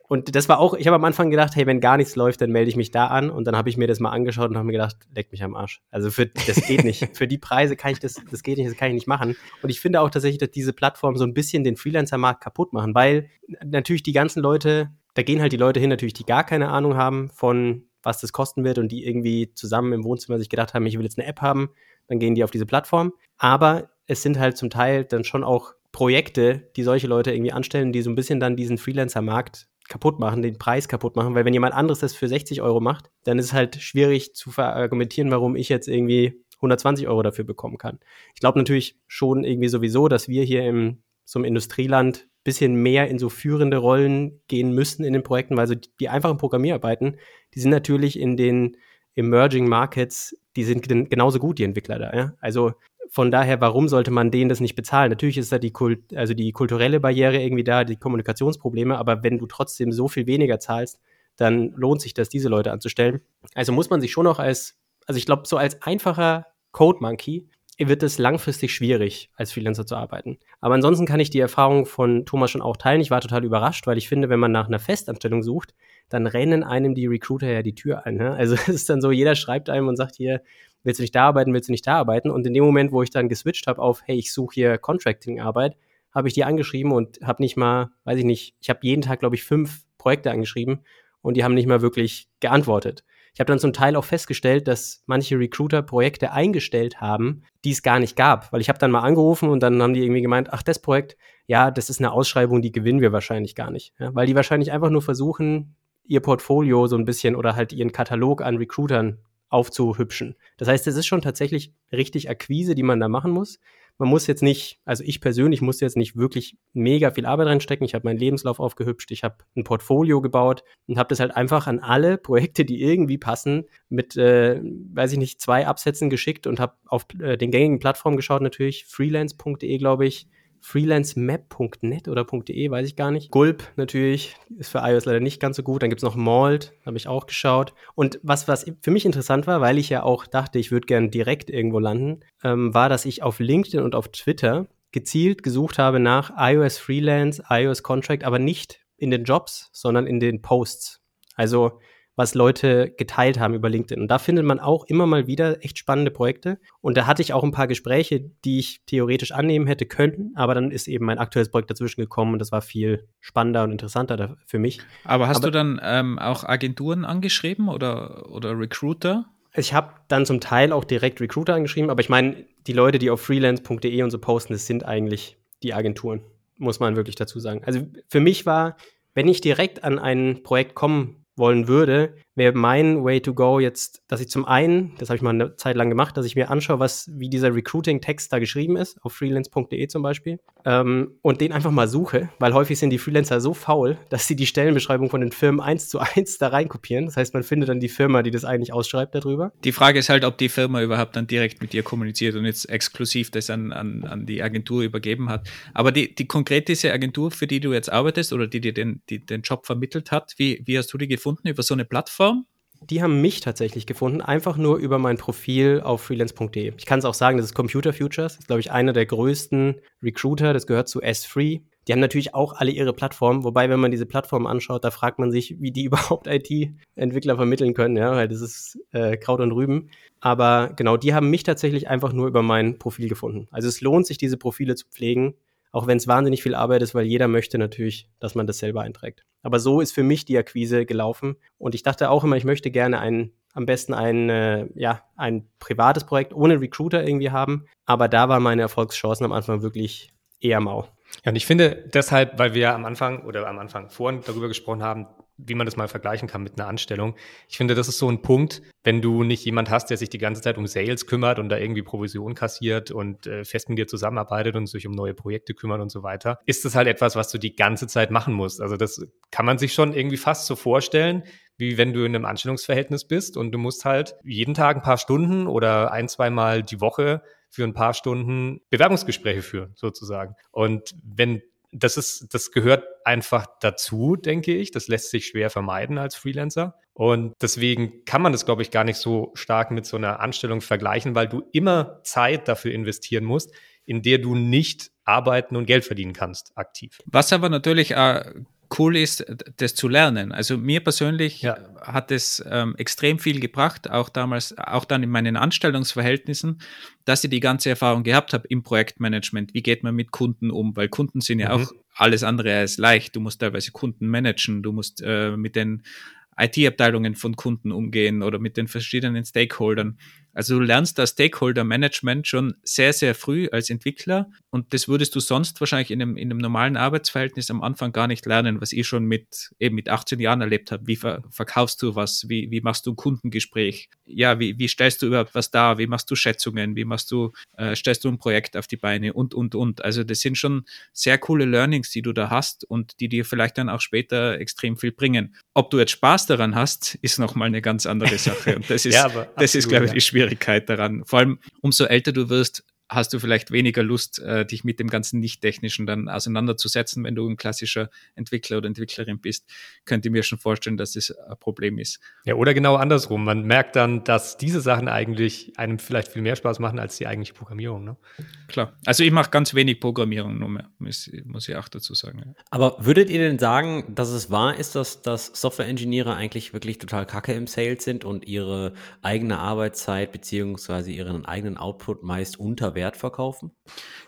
Und das war auch, ich habe am Anfang gedacht, hey, wenn gar nichts läuft, dann melde ich mich da an. Und dann habe ich mir das mal angeschaut und habe mir gedacht, leck mich am Arsch. Also für, das geht nicht. für die Preise kann ich das, das geht nicht, das kann ich nicht machen. Und ich finde auch tatsächlich, dass diese Plattformen so ein bisschen den Freelancer-Markt kaputt machen, weil natürlich die ganzen Leute, da gehen halt die Leute hin, natürlich, die gar keine Ahnung haben von, was das kosten wird und die irgendwie zusammen im Wohnzimmer sich gedacht haben, ich will jetzt eine App haben dann gehen die auf diese Plattform. Aber es sind halt zum Teil dann schon auch Projekte, die solche Leute irgendwie anstellen, die so ein bisschen dann diesen Freelancer-Markt kaputt machen, den Preis kaputt machen, weil wenn jemand anderes das für 60 Euro macht, dann ist es halt schwierig zu verargumentieren, warum ich jetzt irgendwie 120 Euro dafür bekommen kann. Ich glaube natürlich schon irgendwie sowieso, dass wir hier im so einem Industrieland bisschen mehr in so führende Rollen gehen müssen in den Projekten, weil so die, die einfachen Programmierarbeiten, die sind natürlich in den Emerging Markets, die sind genauso gut, die Entwickler da. Ja? Also von daher, warum sollte man denen das nicht bezahlen? Natürlich ist da die, Kult, also die kulturelle Barriere irgendwie da, die Kommunikationsprobleme, aber wenn du trotzdem so viel weniger zahlst, dann lohnt sich das, diese Leute anzustellen. Also muss man sich schon auch als, also ich glaube, so als einfacher Code Monkey wird es langfristig schwierig, als Freelancer zu arbeiten. Aber ansonsten kann ich die Erfahrung von Thomas schon auch teilen. Ich war total überrascht, weil ich finde, wenn man nach einer Festanstellung sucht, dann rennen einem die Recruiter ja die Tür ein. Ne? Also es ist dann so, jeder schreibt einem und sagt hier, willst du nicht da arbeiten, willst du nicht da arbeiten? Und in dem Moment, wo ich dann geswitcht habe auf, hey, ich suche hier Contracting-Arbeit, habe ich die angeschrieben und habe nicht mal, weiß ich nicht, ich habe jeden Tag, glaube ich, fünf Projekte angeschrieben und die haben nicht mal wirklich geantwortet. Ich habe dann zum Teil auch festgestellt, dass manche Recruiter Projekte eingestellt haben, die es gar nicht gab. Weil ich habe dann mal angerufen und dann haben die irgendwie gemeint, ach, das Projekt, ja, das ist eine Ausschreibung, die gewinnen wir wahrscheinlich gar nicht. Ja, weil die wahrscheinlich einfach nur versuchen, ihr Portfolio so ein bisschen oder halt ihren Katalog an Recruitern aufzuhübschen. Das heißt, es ist schon tatsächlich richtig Akquise, die man da machen muss. Man muss jetzt nicht, also ich persönlich muss jetzt nicht wirklich mega viel Arbeit reinstecken. Ich habe meinen Lebenslauf aufgehübscht, ich habe ein Portfolio gebaut und habe das halt einfach an alle Projekte, die irgendwie passen, mit, äh, weiß ich nicht, zwei Absätzen geschickt und habe auf äh, den gängigen Plattformen geschaut, natürlich freelance.de, glaube ich, freelancemap.net oder .de, weiß ich gar nicht. Gulp natürlich, ist für iOS leider nicht ganz so gut. Dann gibt es noch Malt, habe ich auch geschaut. Und was, was für mich interessant war, weil ich ja auch dachte, ich würde gern direkt irgendwo landen, ähm, war, dass ich auf LinkedIn und auf Twitter gezielt gesucht habe nach iOS Freelance, iOS Contract, aber nicht in den Jobs, sondern in den Posts. Also was Leute geteilt haben über LinkedIn. Und da findet man auch immer mal wieder echt spannende Projekte. Und da hatte ich auch ein paar Gespräche, die ich theoretisch annehmen hätte können, aber dann ist eben mein aktuelles Projekt dazwischen gekommen und das war viel spannender und interessanter für mich. Aber hast aber, du dann ähm, auch Agenturen angeschrieben oder, oder Recruiter? Ich habe dann zum Teil auch direkt Recruiter angeschrieben, aber ich meine, die Leute, die auf freelance.de und so posten, das sind eigentlich die Agenturen, muss man wirklich dazu sagen. Also für mich war, wenn ich direkt an ein Projekt kommen wollen würde, wäre mein Way to go jetzt, dass ich zum einen, das habe ich mal eine Zeit lang gemacht, dass ich mir anschaue, was, wie dieser Recruiting-Text da geschrieben ist, auf freelance.de zum Beispiel, ähm, und den einfach mal suche, weil häufig sind die Freelancer so faul, dass sie die Stellenbeschreibung von den Firmen eins zu eins da reinkopieren. Das heißt, man findet dann die Firma, die das eigentlich ausschreibt darüber. Die Frage ist halt, ob die Firma überhaupt dann direkt mit dir kommuniziert und jetzt exklusiv das an, an, an die Agentur übergeben hat. Aber die, die konkret diese Agentur, für die du jetzt arbeitest oder die dir den, die, den Job vermittelt hat, wie, wie hast du die gefunden? Über so eine Plattform? Die haben mich tatsächlich gefunden, einfach nur über mein Profil auf freelance.de. Ich kann es auch sagen, das ist Computer Futures, ist, glaube ich, einer der größten Recruiter, das gehört zu S3. Die haben natürlich auch alle ihre Plattformen, wobei, wenn man diese Plattformen anschaut, da fragt man sich, wie die überhaupt IT-Entwickler vermitteln können, ja, weil das ist äh, Kraut und Rüben. Aber genau, die haben mich tatsächlich einfach nur über mein Profil gefunden. Also es lohnt sich, diese Profile zu pflegen auch wenn es wahnsinnig viel Arbeit ist, weil jeder möchte natürlich, dass man das selber einträgt. Aber so ist für mich die Akquise gelaufen. Und ich dachte auch immer, ich möchte gerne ein, am besten ein, äh, ja, ein privates Projekt ohne Recruiter irgendwie haben. Aber da waren meine Erfolgschancen am Anfang wirklich eher mau. Ja, und ich finde deshalb, weil wir am Anfang oder am Anfang vorhin darüber gesprochen haben, wie man das mal vergleichen kann mit einer Anstellung. Ich finde, das ist so ein Punkt, wenn du nicht jemand hast, der sich die ganze Zeit um Sales kümmert und da irgendwie Provision kassiert und äh, fest mit dir zusammenarbeitet und sich um neue Projekte kümmert und so weiter, ist das halt etwas, was du die ganze Zeit machen musst. Also das kann man sich schon irgendwie fast so vorstellen, wie wenn du in einem Anstellungsverhältnis bist und du musst halt jeden Tag ein paar Stunden oder ein, zweimal die Woche für ein paar Stunden Bewerbungsgespräche führen, sozusagen. Und wenn das ist, das gehört einfach dazu, denke ich. Das lässt sich schwer vermeiden als Freelancer. Und deswegen kann man das, glaube ich, gar nicht so stark mit so einer Anstellung vergleichen, weil du immer Zeit dafür investieren musst, in der du nicht arbeiten und Geld verdienen kannst, aktiv. Was aber natürlich äh, cool ist, das zu lernen. Also mir persönlich ja. hat es ähm, extrem viel gebracht, auch damals, auch dann in meinen Anstellungsverhältnissen, dass ich die ganze Erfahrung gehabt habe im Projektmanagement. Wie geht man mit Kunden um? Weil Kunden sind ja mhm. auch alles andere als leicht. Du musst teilweise Kunden managen, du musst äh, mit den IT-Abteilungen von Kunden umgehen oder mit den verschiedenen Stakeholdern. Also du lernst das Stakeholder-Management schon sehr, sehr früh als Entwickler und das würdest du sonst wahrscheinlich in einem, in einem normalen Arbeitsverhältnis am Anfang gar nicht lernen, was ich schon mit eben mit 18 Jahren erlebt habe. Wie ver verkaufst du was? Wie, wie machst du ein Kundengespräch? Ja, wie, wie stellst du überhaupt was dar? Wie machst du Schätzungen? Wie machst du, äh, stellst du ein Projekt auf die Beine und, und, und. Also das sind schon sehr coole Learnings, die du da hast und die dir vielleicht dann auch später extrem viel bringen. Ob du jetzt Spaß daran hast, ist nochmal eine ganz andere Sache. Und das ist, ja, das ist, glaube ich, die Schwierigkeit daran. Vor allem, umso älter du wirst, hast du vielleicht weniger Lust, äh, dich mit dem ganzen Nicht-Technischen dann auseinanderzusetzen, wenn du ein klassischer Entwickler oder Entwicklerin bist. Könnte mir schon vorstellen, dass das ein Problem ist. Ja, oder genau andersrum. Man merkt dann, dass diese Sachen eigentlich einem vielleicht viel mehr Spaß machen als die eigentliche Programmierung. Ne? Klar. Also ich mache ganz wenig Programmierung nur mehr, muss, muss ich auch dazu sagen. Ja. Aber würdet ihr denn sagen, dass es wahr ist, dass, dass Software-Ingenieure eigentlich wirklich total kacke im Sales sind und ihre eigene Arbeitszeit beziehungsweise ihren eigenen Output meist unter Wert verkaufen?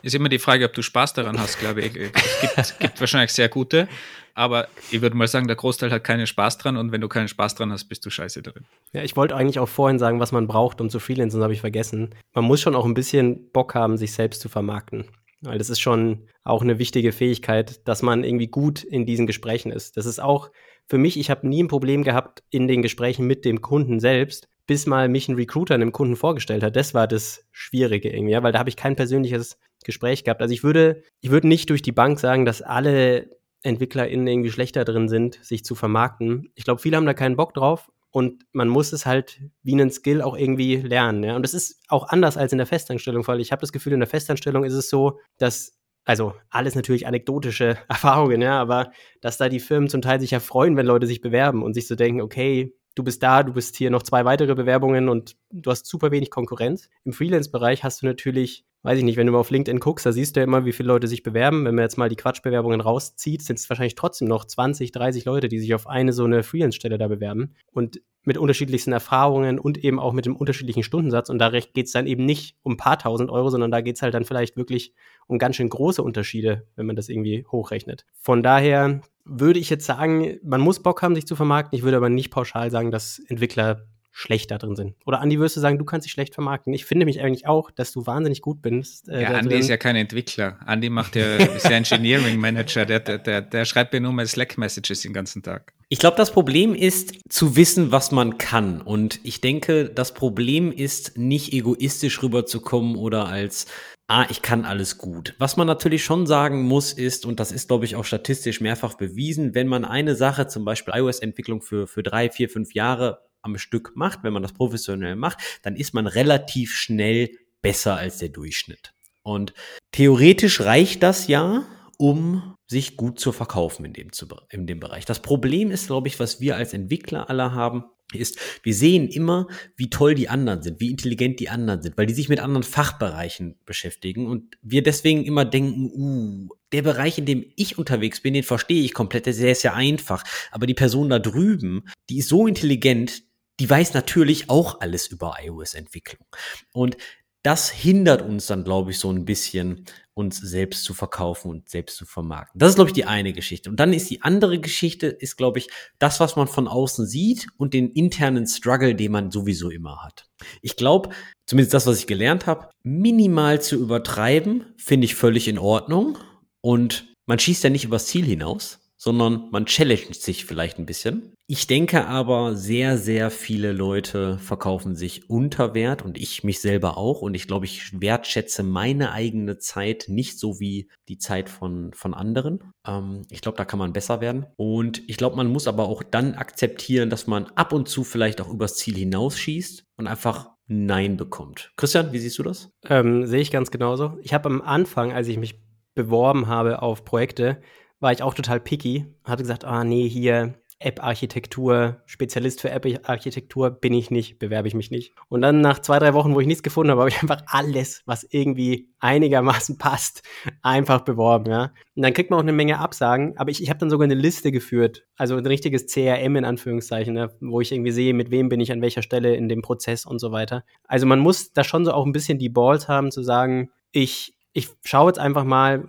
Ist immer die Frage, ob du Spaß daran hast, glaube ich. Es gibt, gibt wahrscheinlich sehr gute, aber ich würde mal sagen, der Großteil hat keinen Spaß dran und wenn du keinen Spaß dran hast, bist du scheiße drin. Ja, ich wollte eigentlich auch vorhin sagen, was man braucht, um zu freelancen, habe ich vergessen. Man muss schon auch ein bisschen Bock haben, sich selbst zu vermarkten. Weil das ist schon auch eine wichtige Fähigkeit, dass man irgendwie gut in diesen Gesprächen ist. Das ist auch für mich, ich habe nie ein Problem gehabt in den Gesprächen mit dem Kunden selbst, bis mal mich ein Recruiter einem Kunden vorgestellt hat. Das war das Schwierige irgendwie, ja, weil da habe ich kein persönliches Gespräch gehabt. Also ich würde, ich würde nicht durch die Bank sagen, dass alle EntwicklerInnen irgendwie schlechter drin sind, sich zu vermarkten. Ich glaube, viele haben da keinen Bock drauf und man muss es halt wie einen Skill auch irgendwie lernen. Ja? Und das ist auch anders als in der Festanstellung, weil ich habe das Gefühl, in der Festanstellung ist es so, dass also alles natürlich anekdotische Erfahrungen, ja, aber dass da die Firmen zum Teil sich ja freuen, wenn Leute sich bewerben und sich so denken, okay, du bist da, du bist hier noch zwei weitere Bewerbungen und du hast super wenig Konkurrenz. Im Freelance-Bereich hast du natürlich, weiß ich nicht, wenn du mal auf LinkedIn guckst, da siehst du ja immer, wie viele Leute sich bewerben. Wenn man jetzt mal die Quatschbewerbungen rauszieht, sind es wahrscheinlich trotzdem noch 20, 30 Leute, die sich auf eine so eine Freelance-Stelle da bewerben. Und mit unterschiedlichsten Erfahrungen und eben auch mit dem unterschiedlichen Stundensatz. Und da geht es dann eben nicht um ein paar tausend Euro, sondern da geht es halt dann vielleicht wirklich um ganz schön große Unterschiede, wenn man das irgendwie hochrechnet. Von daher würde ich jetzt sagen, man muss Bock haben, sich zu vermarkten. Ich würde aber nicht pauschal sagen, dass Entwickler schlecht da drin sind. Oder Andi, würdest du sagen, du kannst dich schlecht vermarkten? Ich finde mich eigentlich auch, dass du wahnsinnig gut bist. Äh, ja, Andi ist ja kein Entwickler. Andi macht ja, ist ja Engineering Manager. Der, der, der, der schreibt mir nur mal Slack-Messages den ganzen Tag. Ich glaube, das Problem ist zu wissen, was man kann. Und ich denke, das Problem ist, nicht egoistisch rüberzukommen oder als ah, ich kann alles gut. Was man natürlich schon sagen muss, ist, und das ist, glaube ich, auch statistisch mehrfach bewiesen, wenn man eine Sache, zum Beispiel iOS-Entwicklung für, für drei, vier, fünf Jahre am Stück macht, wenn man das professionell macht, dann ist man relativ schnell besser als der Durchschnitt. Und theoretisch reicht das ja, um sich gut zu verkaufen in dem, in dem Bereich. Das Problem ist, glaube ich, was wir als Entwickler alle haben, ist, wir sehen immer, wie toll die anderen sind, wie intelligent die anderen sind, weil die sich mit anderen Fachbereichen beschäftigen und wir deswegen immer denken, uh, der Bereich, in dem ich unterwegs bin, den verstehe ich komplett, der ist ja einfach, aber die Person da drüben, die ist so intelligent, die weiß natürlich auch alles über iOS-Entwicklung. Und das hindert uns dann, glaube ich, so ein bisschen, uns selbst zu verkaufen und selbst zu vermarkten. Das ist, glaube ich, die eine Geschichte. Und dann ist die andere Geschichte, ist, glaube ich, das, was man von außen sieht und den internen Struggle, den man sowieso immer hat. Ich glaube, zumindest das, was ich gelernt habe, minimal zu übertreiben, finde ich völlig in Ordnung. Und man schießt ja nicht übers Ziel hinaus, sondern man challenged sich vielleicht ein bisschen. Ich denke aber, sehr, sehr viele Leute verkaufen sich unter Wert und ich mich selber auch. Und ich glaube, ich wertschätze meine eigene Zeit nicht so wie die Zeit von, von anderen. Ähm, ich glaube, da kann man besser werden. Und ich glaube, man muss aber auch dann akzeptieren, dass man ab und zu vielleicht auch übers Ziel hinausschießt und einfach Nein bekommt. Christian, wie siehst du das? Ähm, sehe ich ganz genauso. Ich habe am Anfang, als ich mich beworben habe auf Projekte, war ich auch total picky. Hatte gesagt, ah nee, hier App-Architektur, Spezialist für App-Architektur bin ich nicht, bewerbe ich mich nicht. Und dann nach zwei, drei Wochen, wo ich nichts gefunden habe, habe ich einfach alles, was irgendwie einigermaßen passt, einfach beworben, ja. Und dann kriegt man auch eine Menge Absagen, aber ich, ich habe dann sogar eine Liste geführt, also ein richtiges CRM in Anführungszeichen, ne, wo ich irgendwie sehe, mit wem bin ich an welcher Stelle in dem Prozess und so weiter. Also man muss da schon so auch ein bisschen die Balls haben, zu sagen, ich, ich schaue jetzt einfach mal,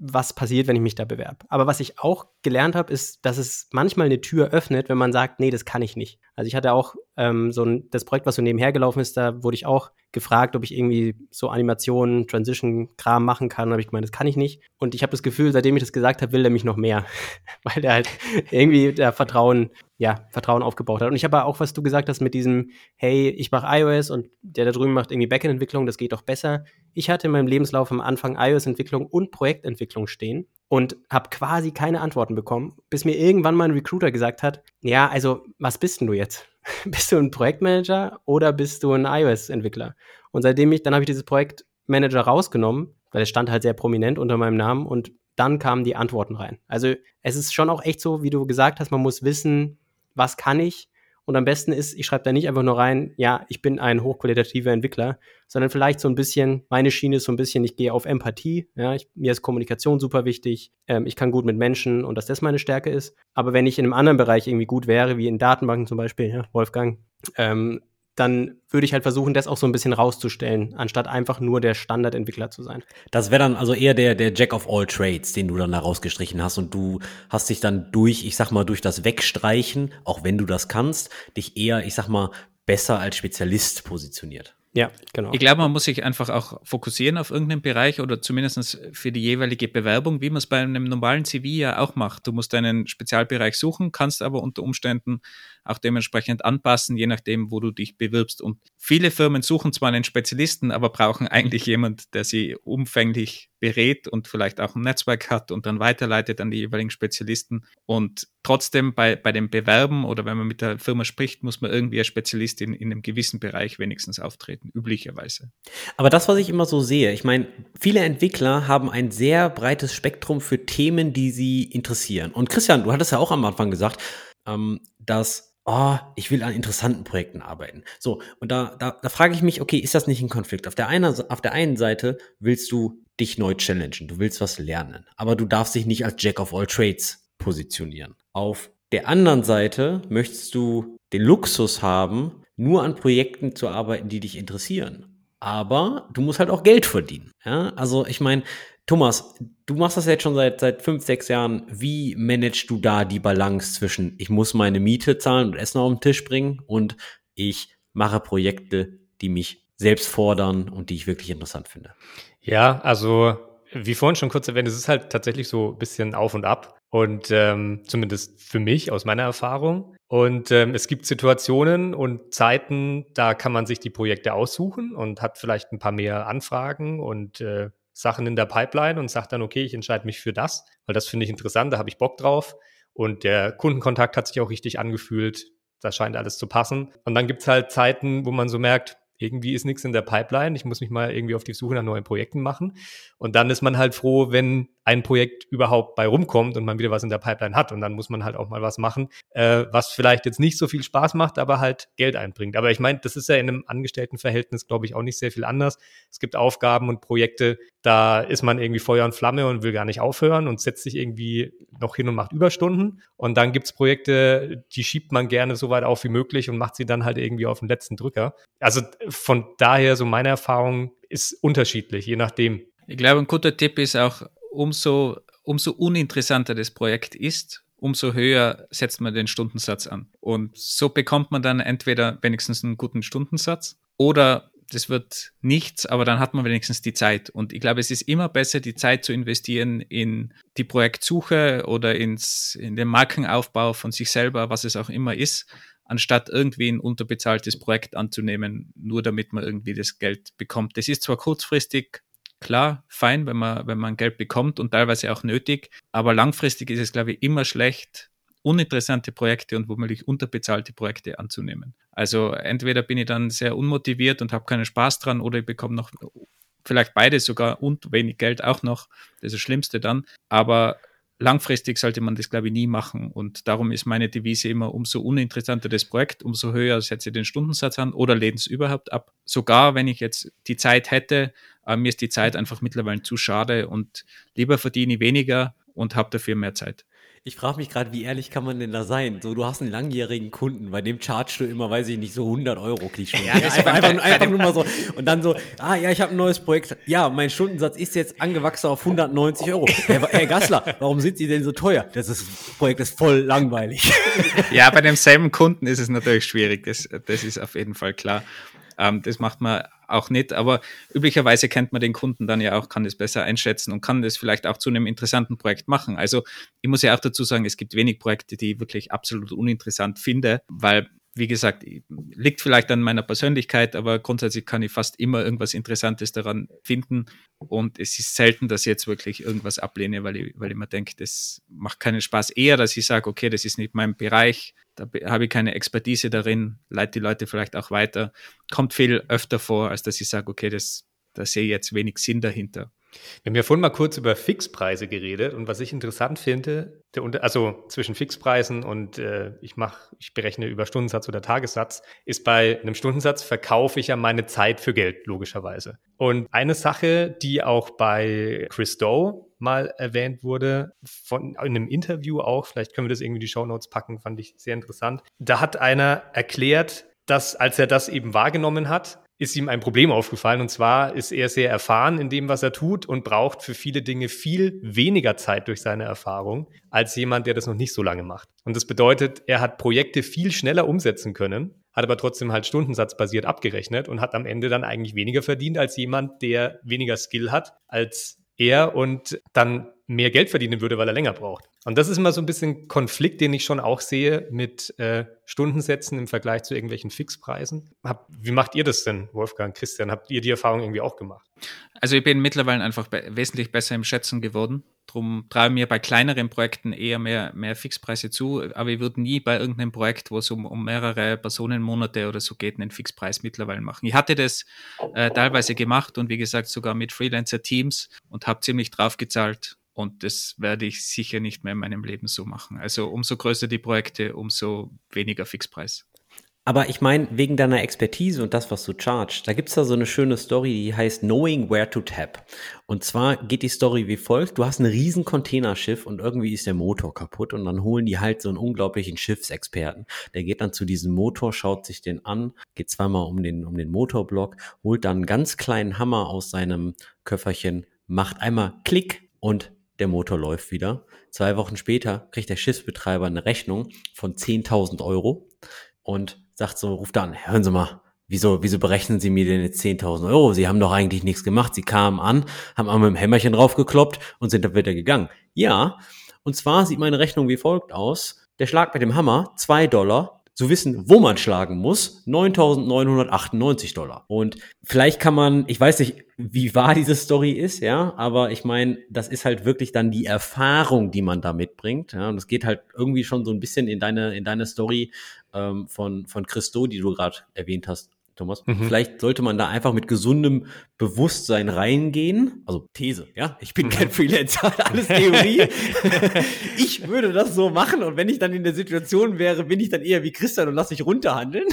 was passiert, wenn ich mich da bewerbe. Aber was ich auch gelernt habe, ist, dass es manchmal eine Tür öffnet, wenn man sagt, nee, das kann ich nicht. Also ich hatte auch ähm, so ein, das Projekt, was so nebenher gelaufen ist, da wurde ich auch gefragt, ob ich irgendwie so Animationen, Transition-Kram machen kann. Da habe ich gemeint, das kann ich nicht. Und ich habe das Gefühl, seitdem ich das gesagt habe, will er mich noch mehr. Weil der halt irgendwie der Vertrauen, ja, Vertrauen aufgebaut hat. Und ich habe auch, was du gesagt hast mit diesem, hey, ich mache iOS und der da drüben macht irgendwie Backend-Entwicklung, das geht doch besser. Ich hatte in meinem Lebenslauf am Anfang iOS-Entwicklung und Projektentwicklung stehen und habe quasi keine Antworten bekommen, bis mir irgendwann mal ein Recruiter gesagt hat, ja, also was bist denn du jetzt? bist du ein Projektmanager oder bist du ein iOS-Entwickler? Und seitdem ich, dann habe ich dieses Projektmanager rausgenommen, weil es stand halt sehr prominent unter meinem Namen und dann kamen die Antworten rein. Also es ist schon auch echt so, wie du gesagt hast, man muss wissen, was kann ich und am besten ist, ich schreibe da nicht einfach nur rein, ja, ich bin ein hochqualitativer Entwickler, sondern vielleicht so ein bisschen, meine Schiene ist so ein bisschen, ich gehe auf Empathie, ja, ich, mir ist Kommunikation super wichtig, ähm, ich kann gut mit Menschen und dass das meine Stärke ist. Aber wenn ich in einem anderen Bereich irgendwie gut wäre, wie in Datenbanken zum Beispiel, ja, Wolfgang, ähm, dann würde ich halt versuchen, das auch so ein bisschen rauszustellen, anstatt einfach nur der Standardentwickler zu sein. Das wäre dann also eher der, der Jack of all Trades, den du dann da rausgestrichen hast und du hast dich dann durch, ich sag mal, durch das Wegstreichen, auch wenn du das kannst, dich eher, ich sag mal, besser als Spezialist positioniert. Ja, genau. Ich glaube, man muss sich einfach auch fokussieren auf irgendeinen Bereich oder zumindest für die jeweilige Bewerbung, wie man es bei einem normalen CV ja auch macht. Du musst einen Spezialbereich suchen, kannst aber unter Umständen auch dementsprechend anpassen, je nachdem, wo du dich bewirbst. Und viele Firmen suchen zwar einen Spezialisten, aber brauchen eigentlich jemand, der sie umfänglich berät und vielleicht auch ein Netzwerk hat und dann weiterleitet an die jeweiligen Spezialisten. Und trotzdem bei, bei dem Bewerben oder wenn man mit der Firma spricht, muss man irgendwie als Spezialist in, in einem gewissen Bereich wenigstens auftreten, üblicherweise. Aber das, was ich immer so sehe, ich meine, viele Entwickler haben ein sehr breites Spektrum für Themen, die sie interessieren. Und Christian, du hattest ja auch am Anfang gesagt, ähm, dass oh, ich will an interessanten Projekten arbeiten. So, und da, da, da frage ich mich, okay, ist das nicht ein Konflikt? Auf der, einen, auf der einen Seite willst du dich neu challengen, du willst was lernen, aber du darfst dich nicht als Jack of all Trades positionieren. Auf der anderen Seite möchtest du den Luxus haben, nur an Projekten zu arbeiten, die dich interessieren. Aber du musst halt auch Geld verdienen. Ja? Also ich meine, Thomas, du machst das jetzt schon seit, seit fünf, sechs Jahren. Wie managst du da die Balance zwischen, ich muss meine Miete zahlen und Essen auf den Tisch bringen und ich mache Projekte, die mich selbst fordern und die ich wirklich interessant finde? Ja, also wie vorhin schon kurz erwähnt, es ist halt tatsächlich so ein bisschen auf und ab. Und ähm, zumindest für mich aus meiner Erfahrung. Und ähm, es gibt Situationen und Zeiten, da kann man sich die Projekte aussuchen und hat vielleicht ein paar mehr Anfragen und äh, Sachen in der Pipeline und sage dann, okay, ich entscheide mich für das, weil das finde ich interessant, da habe ich Bock drauf. Und der Kundenkontakt hat sich auch richtig angefühlt. Das scheint alles zu passen. Und dann gibt es halt Zeiten, wo man so merkt, irgendwie ist nichts in der Pipeline. Ich muss mich mal irgendwie auf die Suche nach neuen Projekten machen. Und dann ist man halt froh, wenn ein Projekt überhaupt bei rumkommt und man wieder was in der Pipeline hat. Und dann muss man halt auch mal was machen, äh, was vielleicht jetzt nicht so viel Spaß macht, aber halt Geld einbringt. Aber ich meine, das ist ja in einem Angestelltenverhältnis, glaube ich, auch nicht sehr viel anders. Es gibt Aufgaben und Projekte, da ist man irgendwie Feuer und Flamme und will gar nicht aufhören und setzt sich irgendwie noch hin und macht Überstunden. Und dann gibt's Projekte, die schiebt man gerne so weit auf wie möglich und macht sie dann halt irgendwie auf den letzten Drücker. Also von daher, so meine Erfahrung ist unterschiedlich, je nachdem. Ich glaube, ein guter Tipp ist auch, umso, umso uninteressanter das Projekt ist, umso höher setzt man den Stundensatz an. Und so bekommt man dann entweder wenigstens einen guten Stundensatz oder das wird nichts, aber dann hat man wenigstens die Zeit. Und ich glaube, es ist immer besser, die Zeit zu investieren in die Projektsuche oder ins, in den Markenaufbau von sich selber, was es auch immer ist, anstatt irgendwie ein unterbezahltes Projekt anzunehmen, nur damit man irgendwie das Geld bekommt. Das ist zwar kurzfristig klar, fein, wenn man, wenn man Geld bekommt und teilweise auch nötig. Aber langfristig ist es, glaube ich, immer schlecht, uninteressante Projekte und womöglich unterbezahlte Projekte anzunehmen. Also entweder bin ich dann sehr unmotiviert und habe keinen Spaß dran oder ich bekomme noch vielleicht beides sogar und wenig Geld auch noch. Das ist das Schlimmste dann. Aber langfristig sollte man das, glaube ich, nie machen. Und darum ist meine Devise immer, umso uninteressanter das Projekt, umso höher setze ich den Stundensatz an oder lehne es überhaupt ab. Sogar wenn ich jetzt die Zeit hätte, äh, mir ist die Zeit einfach mittlerweile zu schade und lieber verdiene ich weniger und habe dafür mehr Zeit. Ich frage mich gerade, wie ehrlich kann man denn da sein? So, du hast einen langjährigen Kunden, bei dem chargst du immer, weiß ich nicht, so 100 Euro du. Ja, einfach, einfach, einfach nur mal so. Und dann so, ah ja, ich habe ein neues Projekt. Ja, mein Stundensatz ist jetzt angewachsen auf 190 Euro. Herr, Herr Gassler, warum sind Sie denn so teuer? Das, ist, das Projekt ist voll langweilig. Ja, bei demselben Kunden ist es natürlich schwierig. Das, das ist auf jeden Fall klar. Ähm, das macht man auch nicht, aber üblicherweise kennt man den Kunden dann ja auch, kann das besser einschätzen und kann das vielleicht auch zu einem interessanten Projekt machen. Also ich muss ja auch dazu sagen, es gibt wenig Projekte, die ich wirklich absolut uninteressant finde, weil wie gesagt, liegt vielleicht an meiner Persönlichkeit, aber grundsätzlich kann ich fast immer irgendwas Interessantes daran finden. Und es ist selten, dass ich jetzt wirklich irgendwas ablehne, weil ich, weil ich mir denke, das macht keinen Spaß. Eher, dass ich sage, okay, das ist nicht mein Bereich, da habe ich keine Expertise darin, leite die Leute vielleicht auch weiter. Kommt viel öfter vor, als dass ich sage, okay, das, da sehe ich jetzt wenig Sinn dahinter. Wir haben ja vorhin mal kurz über Fixpreise geredet und was ich interessant finde, also zwischen Fixpreisen und äh, ich mache, ich berechne über Stundensatz oder Tagessatz, ist bei einem Stundensatz verkaufe ich ja meine Zeit für Geld, logischerweise. Und eine Sache, die auch bei Chris Doe mal erwähnt wurde, von in einem Interview auch, vielleicht können wir das irgendwie in die Show Notes packen, fand ich sehr interessant. Da hat einer erklärt, dass als er das eben wahrgenommen hat, ist ihm ein Problem aufgefallen. Und zwar ist er sehr erfahren in dem, was er tut und braucht für viele Dinge viel weniger Zeit durch seine Erfahrung als jemand, der das noch nicht so lange macht. Und das bedeutet, er hat Projekte viel schneller umsetzen können, hat aber trotzdem halt stundensatzbasiert abgerechnet und hat am Ende dann eigentlich weniger verdient als jemand, der weniger Skill hat als er und dann mehr Geld verdienen würde, weil er länger braucht. Und das ist immer so ein bisschen Konflikt, den ich schon auch sehe mit äh, Stundensätzen im Vergleich zu irgendwelchen Fixpreisen. Hab, wie macht ihr das denn, Wolfgang, Christian? Habt ihr die Erfahrung irgendwie auch gemacht? Also ich bin mittlerweile einfach be wesentlich besser im Schätzen geworden. Darum traue mir bei kleineren Projekten eher mehr, mehr Fixpreise zu. Aber ich würde nie bei irgendeinem Projekt, wo es um, um mehrere Personenmonate oder so geht, einen Fixpreis mittlerweile machen. Ich hatte das äh, teilweise gemacht und wie gesagt sogar mit Freelancer-Teams und habe ziemlich drauf gezahlt und das werde ich sicher nicht mehr in meinem Leben so machen. Also umso größer die Projekte, umso weniger Fixpreis. Aber ich meine, wegen deiner Expertise und das, was du chargst, da gibt es da so eine schöne Story, die heißt Knowing Where to Tap. Und zwar geht die Story wie folgt. Du hast ein riesen Containerschiff und irgendwie ist der Motor kaputt und dann holen die halt so einen unglaublichen Schiffsexperten. Der geht dann zu diesem Motor, schaut sich den an, geht zweimal um den, um den Motorblock, holt dann einen ganz kleinen Hammer aus seinem Köfferchen, macht einmal Klick und der Motor läuft wieder. Zwei Wochen später kriegt der Schiffsbetreiber eine Rechnung von 10.000 Euro und sagt so, ruft an, hören Sie mal, wieso, wieso berechnen Sie mir denn jetzt 10.000 Euro? Sie haben doch eigentlich nichts gemacht. Sie kamen an, haben einmal mit dem Hämmerchen draufgekloppt und sind dann wieder gegangen. Ja, und zwar sieht meine Rechnung wie folgt aus. Der Schlag mit dem Hammer, zwei Dollar, zu wissen, wo man schlagen muss, 9.998 Dollar. Und vielleicht kann man, ich weiß nicht, wie wahr diese Story ist, ja, aber ich meine, das ist halt wirklich dann die Erfahrung, die man da mitbringt. Ja, und es geht halt irgendwie schon so ein bisschen in deine, in deine Story ähm, von, von Christo, die du gerade erwähnt hast, Thomas. Mhm. Vielleicht sollte man da einfach mit gesundem Bewusstsein reingehen. Also These, ja. Ich bin kein mhm. Freelancer, alles Theorie. ich würde das so machen und wenn ich dann in der Situation wäre, bin ich dann eher wie Christian und lasse mich runterhandeln.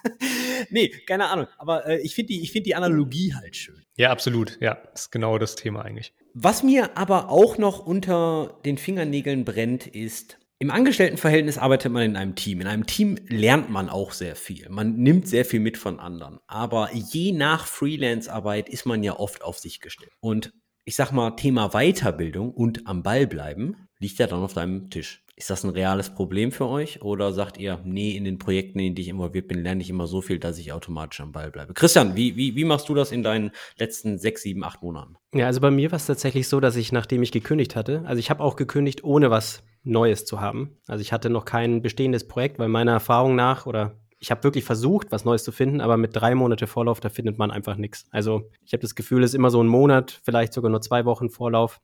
nee, keine Ahnung. Aber äh, ich finde die, ich die Analogie halt schön. Ja, absolut. Ja, das ist genau das Thema eigentlich. Was mir aber auch noch unter den Fingernägeln brennt, ist, im Angestelltenverhältnis arbeitet man in einem Team. In einem Team lernt man auch sehr viel. Man nimmt sehr viel mit von anderen. Aber je nach Freelance-Arbeit ist man ja oft auf sich gestellt. Und ich sag mal, Thema Weiterbildung und am Ball bleiben liegt ja dann auf deinem Tisch. Ist das ein reales Problem für euch? Oder sagt ihr, nee, in den Projekten, in die ich involviert bin, lerne ich immer so viel, dass ich automatisch am Ball bleibe? Christian, wie, wie, wie machst du das in deinen letzten sechs, sieben, acht Monaten? Ja, also bei mir war es tatsächlich so, dass ich, nachdem ich gekündigt hatte, also ich habe auch gekündigt, ohne was Neues zu haben. Also ich hatte noch kein bestehendes Projekt, weil meiner Erfahrung nach oder ich habe wirklich versucht, was Neues zu finden, aber mit drei Monate Vorlauf, da findet man einfach nichts. Also ich habe das Gefühl, es ist immer so ein Monat, vielleicht sogar nur zwei Wochen Vorlauf.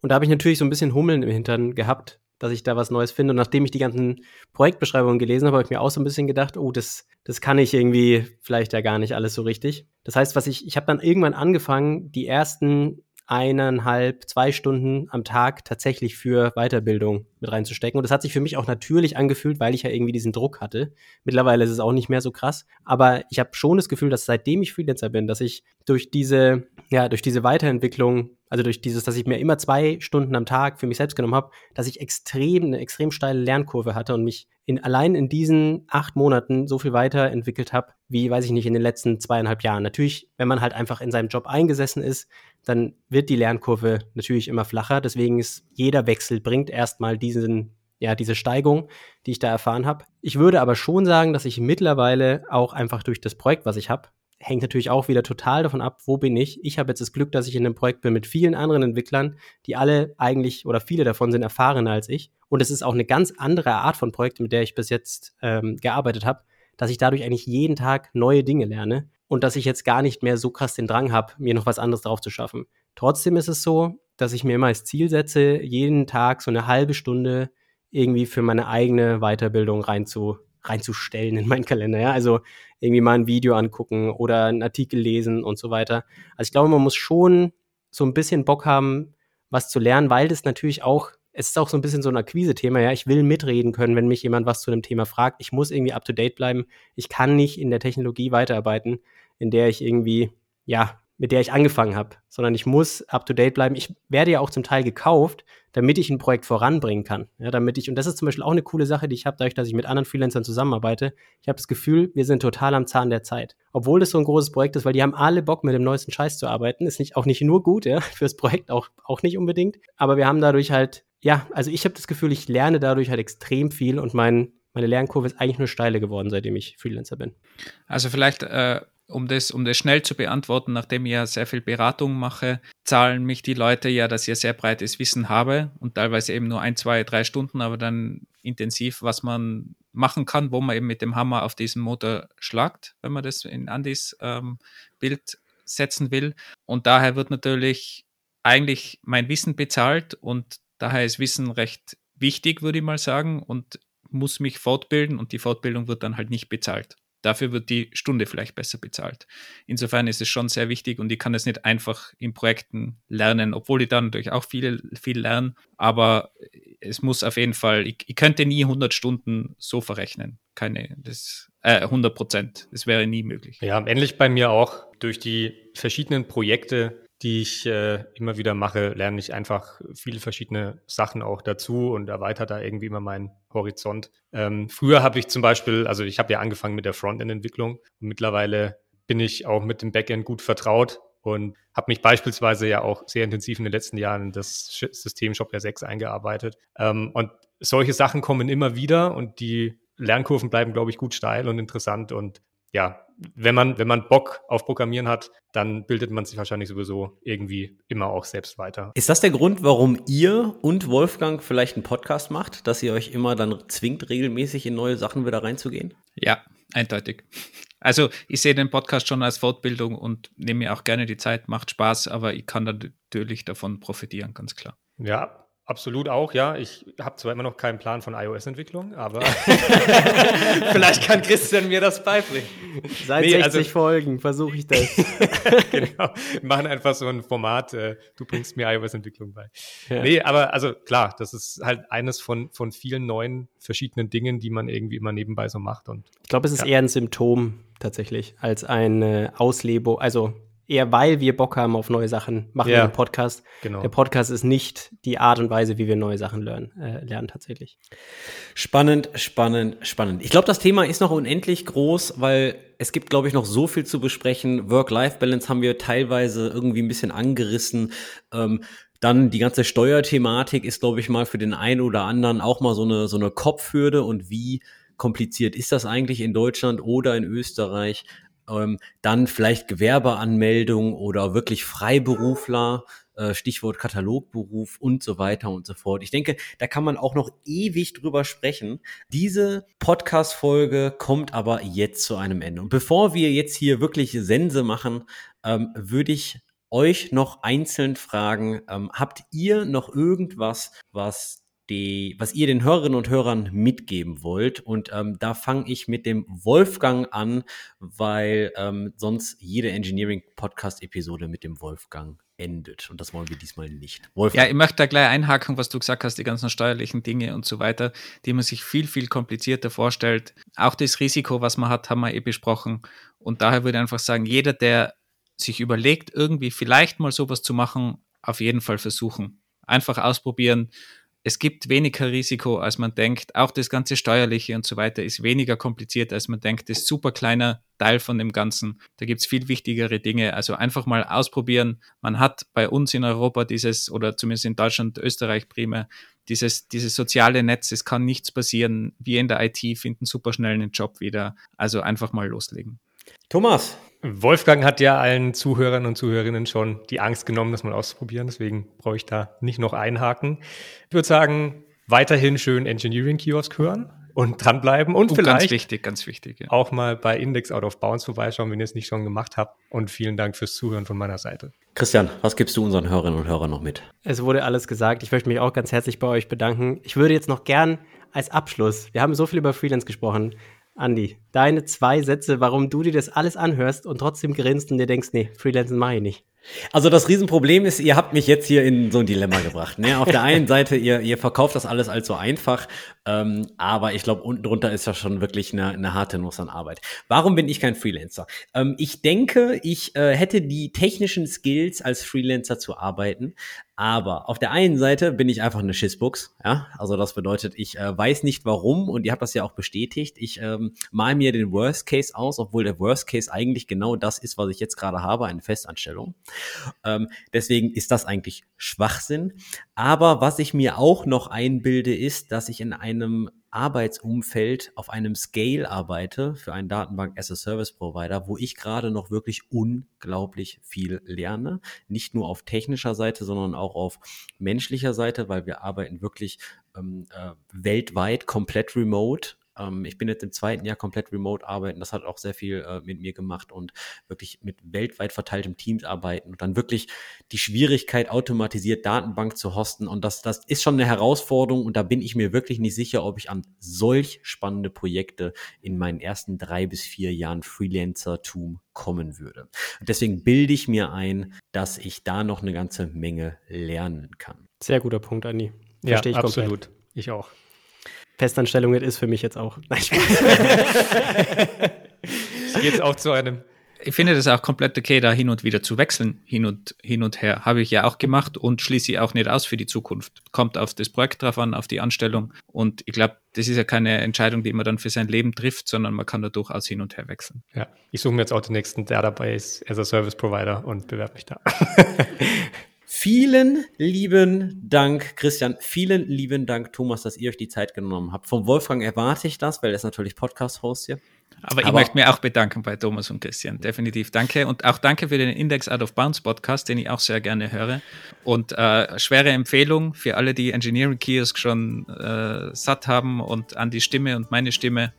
Und da habe ich natürlich so ein bisschen Hummeln im Hintern gehabt, dass ich da was Neues finde. Und nachdem ich die ganzen Projektbeschreibungen gelesen habe, habe ich mir auch so ein bisschen gedacht, oh, das, das kann ich irgendwie vielleicht ja gar nicht alles so richtig. Das heißt, was ich, ich habe dann irgendwann angefangen, die ersten eineinhalb, zwei Stunden am Tag tatsächlich für Weiterbildung mit reinzustecken. Und das hat sich für mich auch natürlich angefühlt, weil ich ja irgendwie diesen Druck hatte. Mittlerweile ist es auch nicht mehr so krass. Aber ich habe schon das Gefühl, dass seitdem ich Freelancer bin, dass ich durch diese, ja, durch diese Weiterentwicklung also durch dieses, dass ich mir immer zwei Stunden am Tag für mich selbst genommen habe, dass ich extrem, eine extrem steile Lernkurve hatte und mich in, allein in diesen acht Monaten so viel weiterentwickelt habe, wie, weiß ich nicht, in den letzten zweieinhalb Jahren. Natürlich, wenn man halt einfach in seinem Job eingesessen ist, dann wird die Lernkurve natürlich immer flacher. Deswegen ist jeder Wechsel bringt erstmal diesen, ja, diese Steigung, die ich da erfahren habe. Ich würde aber schon sagen, dass ich mittlerweile auch einfach durch das Projekt, was ich habe, hängt natürlich auch wieder total davon ab, wo bin ich. Ich habe jetzt das Glück, dass ich in einem Projekt bin mit vielen anderen Entwicklern, die alle eigentlich oder viele davon sind erfahrener als ich. Und es ist auch eine ganz andere Art von Projekt, mit der ich bis jetzt ähm, gearbeitet habe, dass ich dadurch eigentlich jeden Tag neue Dinge lerne und dass ich jetzt gar nicht mehr so krass den Drang habe, mir noch was anderes drauf zu schaffen. Trotzdem ist es so, dass ich mir immer als Ziel setze, jeden Tag so eine halbe Stunde irgendwie für meine eigene Weiterbildung reinzu, reinzustellen in meinen Kalender. Ja? Also irgendwie mal ein Video angucken oder einen Artikel lesen und so weiter. Also ich glaube, man muss schon so ein bisschen Bock haben, was zu lernen, weil das natürlich auch, es ist auch so ein bisschen so ein Akquise-Thema, ja. Ich will mitreden können, wenn mich jemand was zu einem Thema fragt. Ich muss irgendwie up to date bleiben. Ich kann nicht in der Technologie weiterarbeiten, in der ich irgendwie, ja, mit der ich angefangen habe, sondern ich muss up to date bleiben. Ich werde ja auch zum Teil gekauft, damit ich ein Projekt voranbringen kann. Ja, damit ich, und das ist zum Beispiel auch eine coole Sache, die ich habe, dadurch, dass ich mit anderen Freelancern zusammenarbeite. Ich habe das Gefühl, wir sind total am Zahn der Zeit. Obwohl das so ein großes Projekt ist, weil die haben alle Bock, mit dem neuesten Scheiß zu arbeiten. Ist nicht, auch nicht nur gut, ja, fürs Projekt auch, auch nicht unbedingt. Aber wir haben dadurch halt, ja, also ich habe das Gefühl, ich lerne dadurch halt extrem viel und mein, meine Lernkurve ist eigentlich nur steile geworden, seitdem ich Freelancer bin. Also vielleicht äh, um das, um das schnell zu beantworten, nachdem ich ja sehr viel Beratung mache, zahlen mich die Leute ja, dass ich sehr breites Wissen habe und teilweise eben nur ein, zwei, drei Stunden, aber dann intensiv, was man machen kann, wo man eben mit dem Hammer auf diesen Motor schlagt, wenn man das in Andys ähm, Bild setzen will. Und daher wird natürlich eigentlich mein Wissen bezahlt und daher ist Wissen recht wichtig, würde ich mal sagen, und muss mich fortbilden und die Fortbildung wird dann halt nicht bezahlt. Dafür wird die Stunde vielleicht besser bezahlt. Insofern ist es schon sehr wichtig und ich kann es nicht einfach in Projekten lernen, obwohl ich da natürlich auch viel, viel lerne. Aber es muss auf jeden Fall, ich, ich könnte nie 100 Stunden so verrechnen. Keine, das, äh, 100 Prozent. Das wäre nie möglich. Ja, ähnlich bei mir auch. Durch die verschiedenen Projekte die ich äh, immer wieder mache, lerne ich einfach viele verschiedene Sachen auch dazu und erweitere da irgendwie immer meinen Horizont. Ähm, früher habe ich zum Beispiel, also ich habe ja angefangen mit der Frontend-Entwicklung mittlerweile bin ich auch mit dem Backend gut vertraut und habe mich beispielsweise ja auch sehr intensiv in den letzten Jahren in das System Shopware 6 eingearbeitet. Ähm, und solche Sachen kommen immer wieder und die Lernkurven bleiben, glaube ich, gut steil und interessant und ja, wenn man, wenn man Bock auf Programmieren hat, dann bildet man sich wahrscheinlich sowieso irgendwie immer auch selbst weiter. Ist das der Grund, warum ihr und Wolfgang vielleicht einen Podcast macht, dass ihr euch immer dann zwingt, regelmäßig in neue Sachen wieder reinzugehen? Ja, eindeutig. Also ich sehe den Podcast schon als Fortbildung und nehme mir auch gerne die Zeit, macht Spaß, aber ich kann natürlich davon profitieren, ganz klar. Ja, Absolut auch, ja. Ich habe zwar immer noch keinen Plan von iOS-Entwicklung, aber vielleicht kann Christian mir das beibringen. Seit nee, 60 also, Folgen versuche ich das. genau. Wir machen einfach so ein Format, äh, du bringst mir iOS-Entwicklung bei. Ja. Nee, aber also klar, das ist halt eines von, von vielen neuen verschiedenen Dingen, die man irgendwie immer nebenbei so macht. Und, ich glaube, es ist ja. eher ein Symptom tatsächlich, als eine Auslebung, also eher weil wir Bock haben auf neue Sachen, machen ja, wir einen Podcast. Genau. Der Podcast ist nicht die Art und Weise, wie wir neue Sachen lernen, äh, lernen tatsächlich. Spannend, spannend, spannend. Ich glaube, das Thema ist noch unendlich groß, weil es gibt, glaube ich, noch so viel zu besprechen. Work-Life-Balance haben wir teilweise irgendwie ein bisschen angerissen. Ähm, dann die ganze Steuerthematik ist, glaube ich, mal für den einen oder anderen auch mal so eine, so eine Kopfhürde und wie kompliziert ist das eigentlich in Deutschland oder in Österreich? Ähm, dann vielleicht Gewerbeanmeldung oder wirklich Freiberufler, äh, Stichwort Katalogberuf und so weiter und so fort. Ich denke, da kann man auch noch ewig drüber sprechen. Diese Podcast-Folge kommt aber jetzt zu einem Ende. Und bevor wir jetzt hier wirklich Sense machen, ähm, würde ich euch noch einzeln fragen, ähm, habt ihr noch irgendwas, was die, was ihr den Hörerinnen und Hörern mitgeben wollt. Und ähm, da fange ich mit dem Wolfgang an, weil ähm, sonst jede Engineering-Podcast-Episode mit dem Wolfgang endet. Und das wollen wir diesmal nicht. Wolfgang. Ja, ich möchte da gleich einhaken, was du gesagt hast, die ganzen steuerlichen Dinge und so weiter, die man sich viel, viel komplizierter vorstellt. Auch das Risiko, was man hat, haben wir eh besprochen. Und daher würde ich einfach sagen, jeder, der sich überlegt, irgendwie vielleicht mal sowas zu machen, auf jeden Fall versuchen. Einfach ausprobieren. Es gibt weniger Risiko, als man denkt. Auch das ganze Steuerliche und so weiter ist weniger kompliziert, als man denkt. Das ist super kleiner Teil von dem Ganzen. Da gibt es viel wichtigere Dinge. Also einfach mal ausprobieren. Man hat bei uns in Europa dieses, oder zumindest in Deutschland, Österreich primär, dieses, dieses soziale Netz. Es kann nichts passieren. Wir in der IT finden super schnell einen Job wieder. Also einfach mal loslegen. Thomas. Wolfgang hat ja allen Zuhörern und Zuhörerinnen schon die Angst genommen, das mal auszuprobieren. Deswegen brauche ich da nicht noch einhaken. Ich würde sagen, weiterhin schön Engineering Kiosk hören und dranbleiben und, und vielleicht ganz wichtig, ganz wichtig, ja. auch mal bei Index Out of Bounds vorbeischauen, wenn ihr es nicht schon gemacht habt. Und vielen Dank fürs Zuhören von meiner Seite. Christian, was gibst du unseren Hörerinnen und Hörern noch mit? Es wurde alles gesagt. Ich möchte mich auch ganz herzlich bei euch bedanken. Ich würde jetzt noch gern als Abschluss, wir haben so viel über Freelance gesprochen, Andi, deine zwei Sätze, warum du dir das alles anhörst und trotzdem grinst und dir denkst, nee, Freelancen mache ich nicht. Also das Riesenproblem ist, ihr habt mich jetzt hier in so ein Dilemma gebracht. Ne? Auf der einen Seite, ihr, ihr verkauft das alles als so einfach, ähm, aber ich glaube, unten drunter ist ja schon wirklich eine, eine harte Nuss an Arbeit. Warum bin ich kein Freelancer? Ähm, ich denke, ich äh, hätte die technischen Skills, als Freelancer zu arbeiten, aber auf der einen Seite bin ich einfach eine Schissbuchs, ja. Also das bedeutet, ich äh, weiß nicht warum und ihr habt das ja auch bestätigt. Ich ähm, mal mir den Worst Case aus, obwohl der Worst Case eigentlich genau das ist, was ich jetzt gerade habe, eine Festanstellung. Ähm, deswegen ist das eigentlich Schwachsinn. Aber was ich mir auch noch einbilde, ist, dass ich in einem Arbeitsumfeld auf einem Scale arbeite für einen Datenbank as a Service Provider, wo ich gerade noch wirklich unglaublich viel lerne. Nicht nur auf technischer Seite, sondern auch auf menschlicher Seite, weil wir arbeiten wirklich ähm, äh, weltweit komplett remote ähm, ich bin jetzt im zweiten Jahr komplett remote arbeiten. Das hat auch sehr viel äh, mit mir gemacht und wirklich mit weltweit verteiltem Teams arbeiten und dann wirklich die Schwierigkeit, automatisiert Datenbank zu hosten. Und das, das ist schon eine Herausforderung und da bin ich mir wirklich nicht sicher, ob ich an solch spannende Projekte in meinen ersten drei bis vier Jahren Freelancer-Tum kommen würde. Und deswegen bilde ich mir ein, dass ich da noch eine ganze Menge lernen kann. Sehr guter Punkt, Andi. Verstehe ja, ich absolut. Komplett. Ich auch. Festanstellung ist für mich jetzt auch. Nein, ich gehe jetzt auch zu einem. Ich finde das auch komplett okay, da hin und wieder zu wechseln, hin und, hin und her. Habe ich ja auch gemacht und schließe ich auch nicht aus für die Zukunft. Kommt auf das Projekt drauf an, auf die Anstellung. Und ich glaube, das ist ja keine Entscheidung, die man dann für sein Leben trifft, sondern man kann da durchaus hin und her wechseln. Ja, ich suche mir jetzt auch den nächsten Database as a Service Provider und bewerbe mich da. Vielen lieben Dank, Christian. Vielen lieben Dank, Thomas, dass ihr euch die Zeit genommen habt. Von Wolfgang erwarte ich das, weil er ist natürlich Podcast-Host hier. Aber, ich möchte mich auch bedanken bei Thomas und Christian. Definitiv danke. Und auch danke für den Index Out of Bounds Podcast, den ich auch sehr gerne höre. Und äh, schwere Empfehlung für alle, die Engineering Kiosk schon äh, satt haben und an die Stimme und meine Stimme.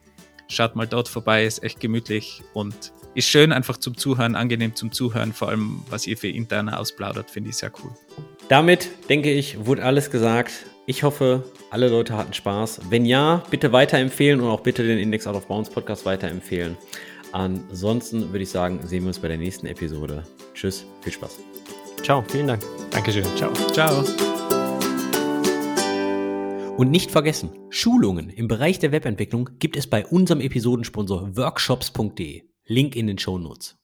Schaut mal dort vorbei, ist echt gemütlich und ist schön einfach zum Zuhören, angenehm zum Zuhören, vor allem was ihr für interne ausplaudert, finde ich sehr cool. Damit, denke ich, wurde alles gesagt. Ich hoffe, alle Leute hatten Spaß. Wenn ja, bitte weiterempfehlen und auch bitte den Index Out of Bounds Podcast weiterempfehlen. Ansonsten würde ich sagen, sehen wir uns bei der nächsten Episode. Tschüss, viel Spaß. Ciao, vielen Dank. Dankeschön. Ciao. Ciao. Und nicht vergessen, Schulungen im Bereich der Webentwicklung gibt es bei unserem Episodensponsor workshops.de. Link in den Show Notes.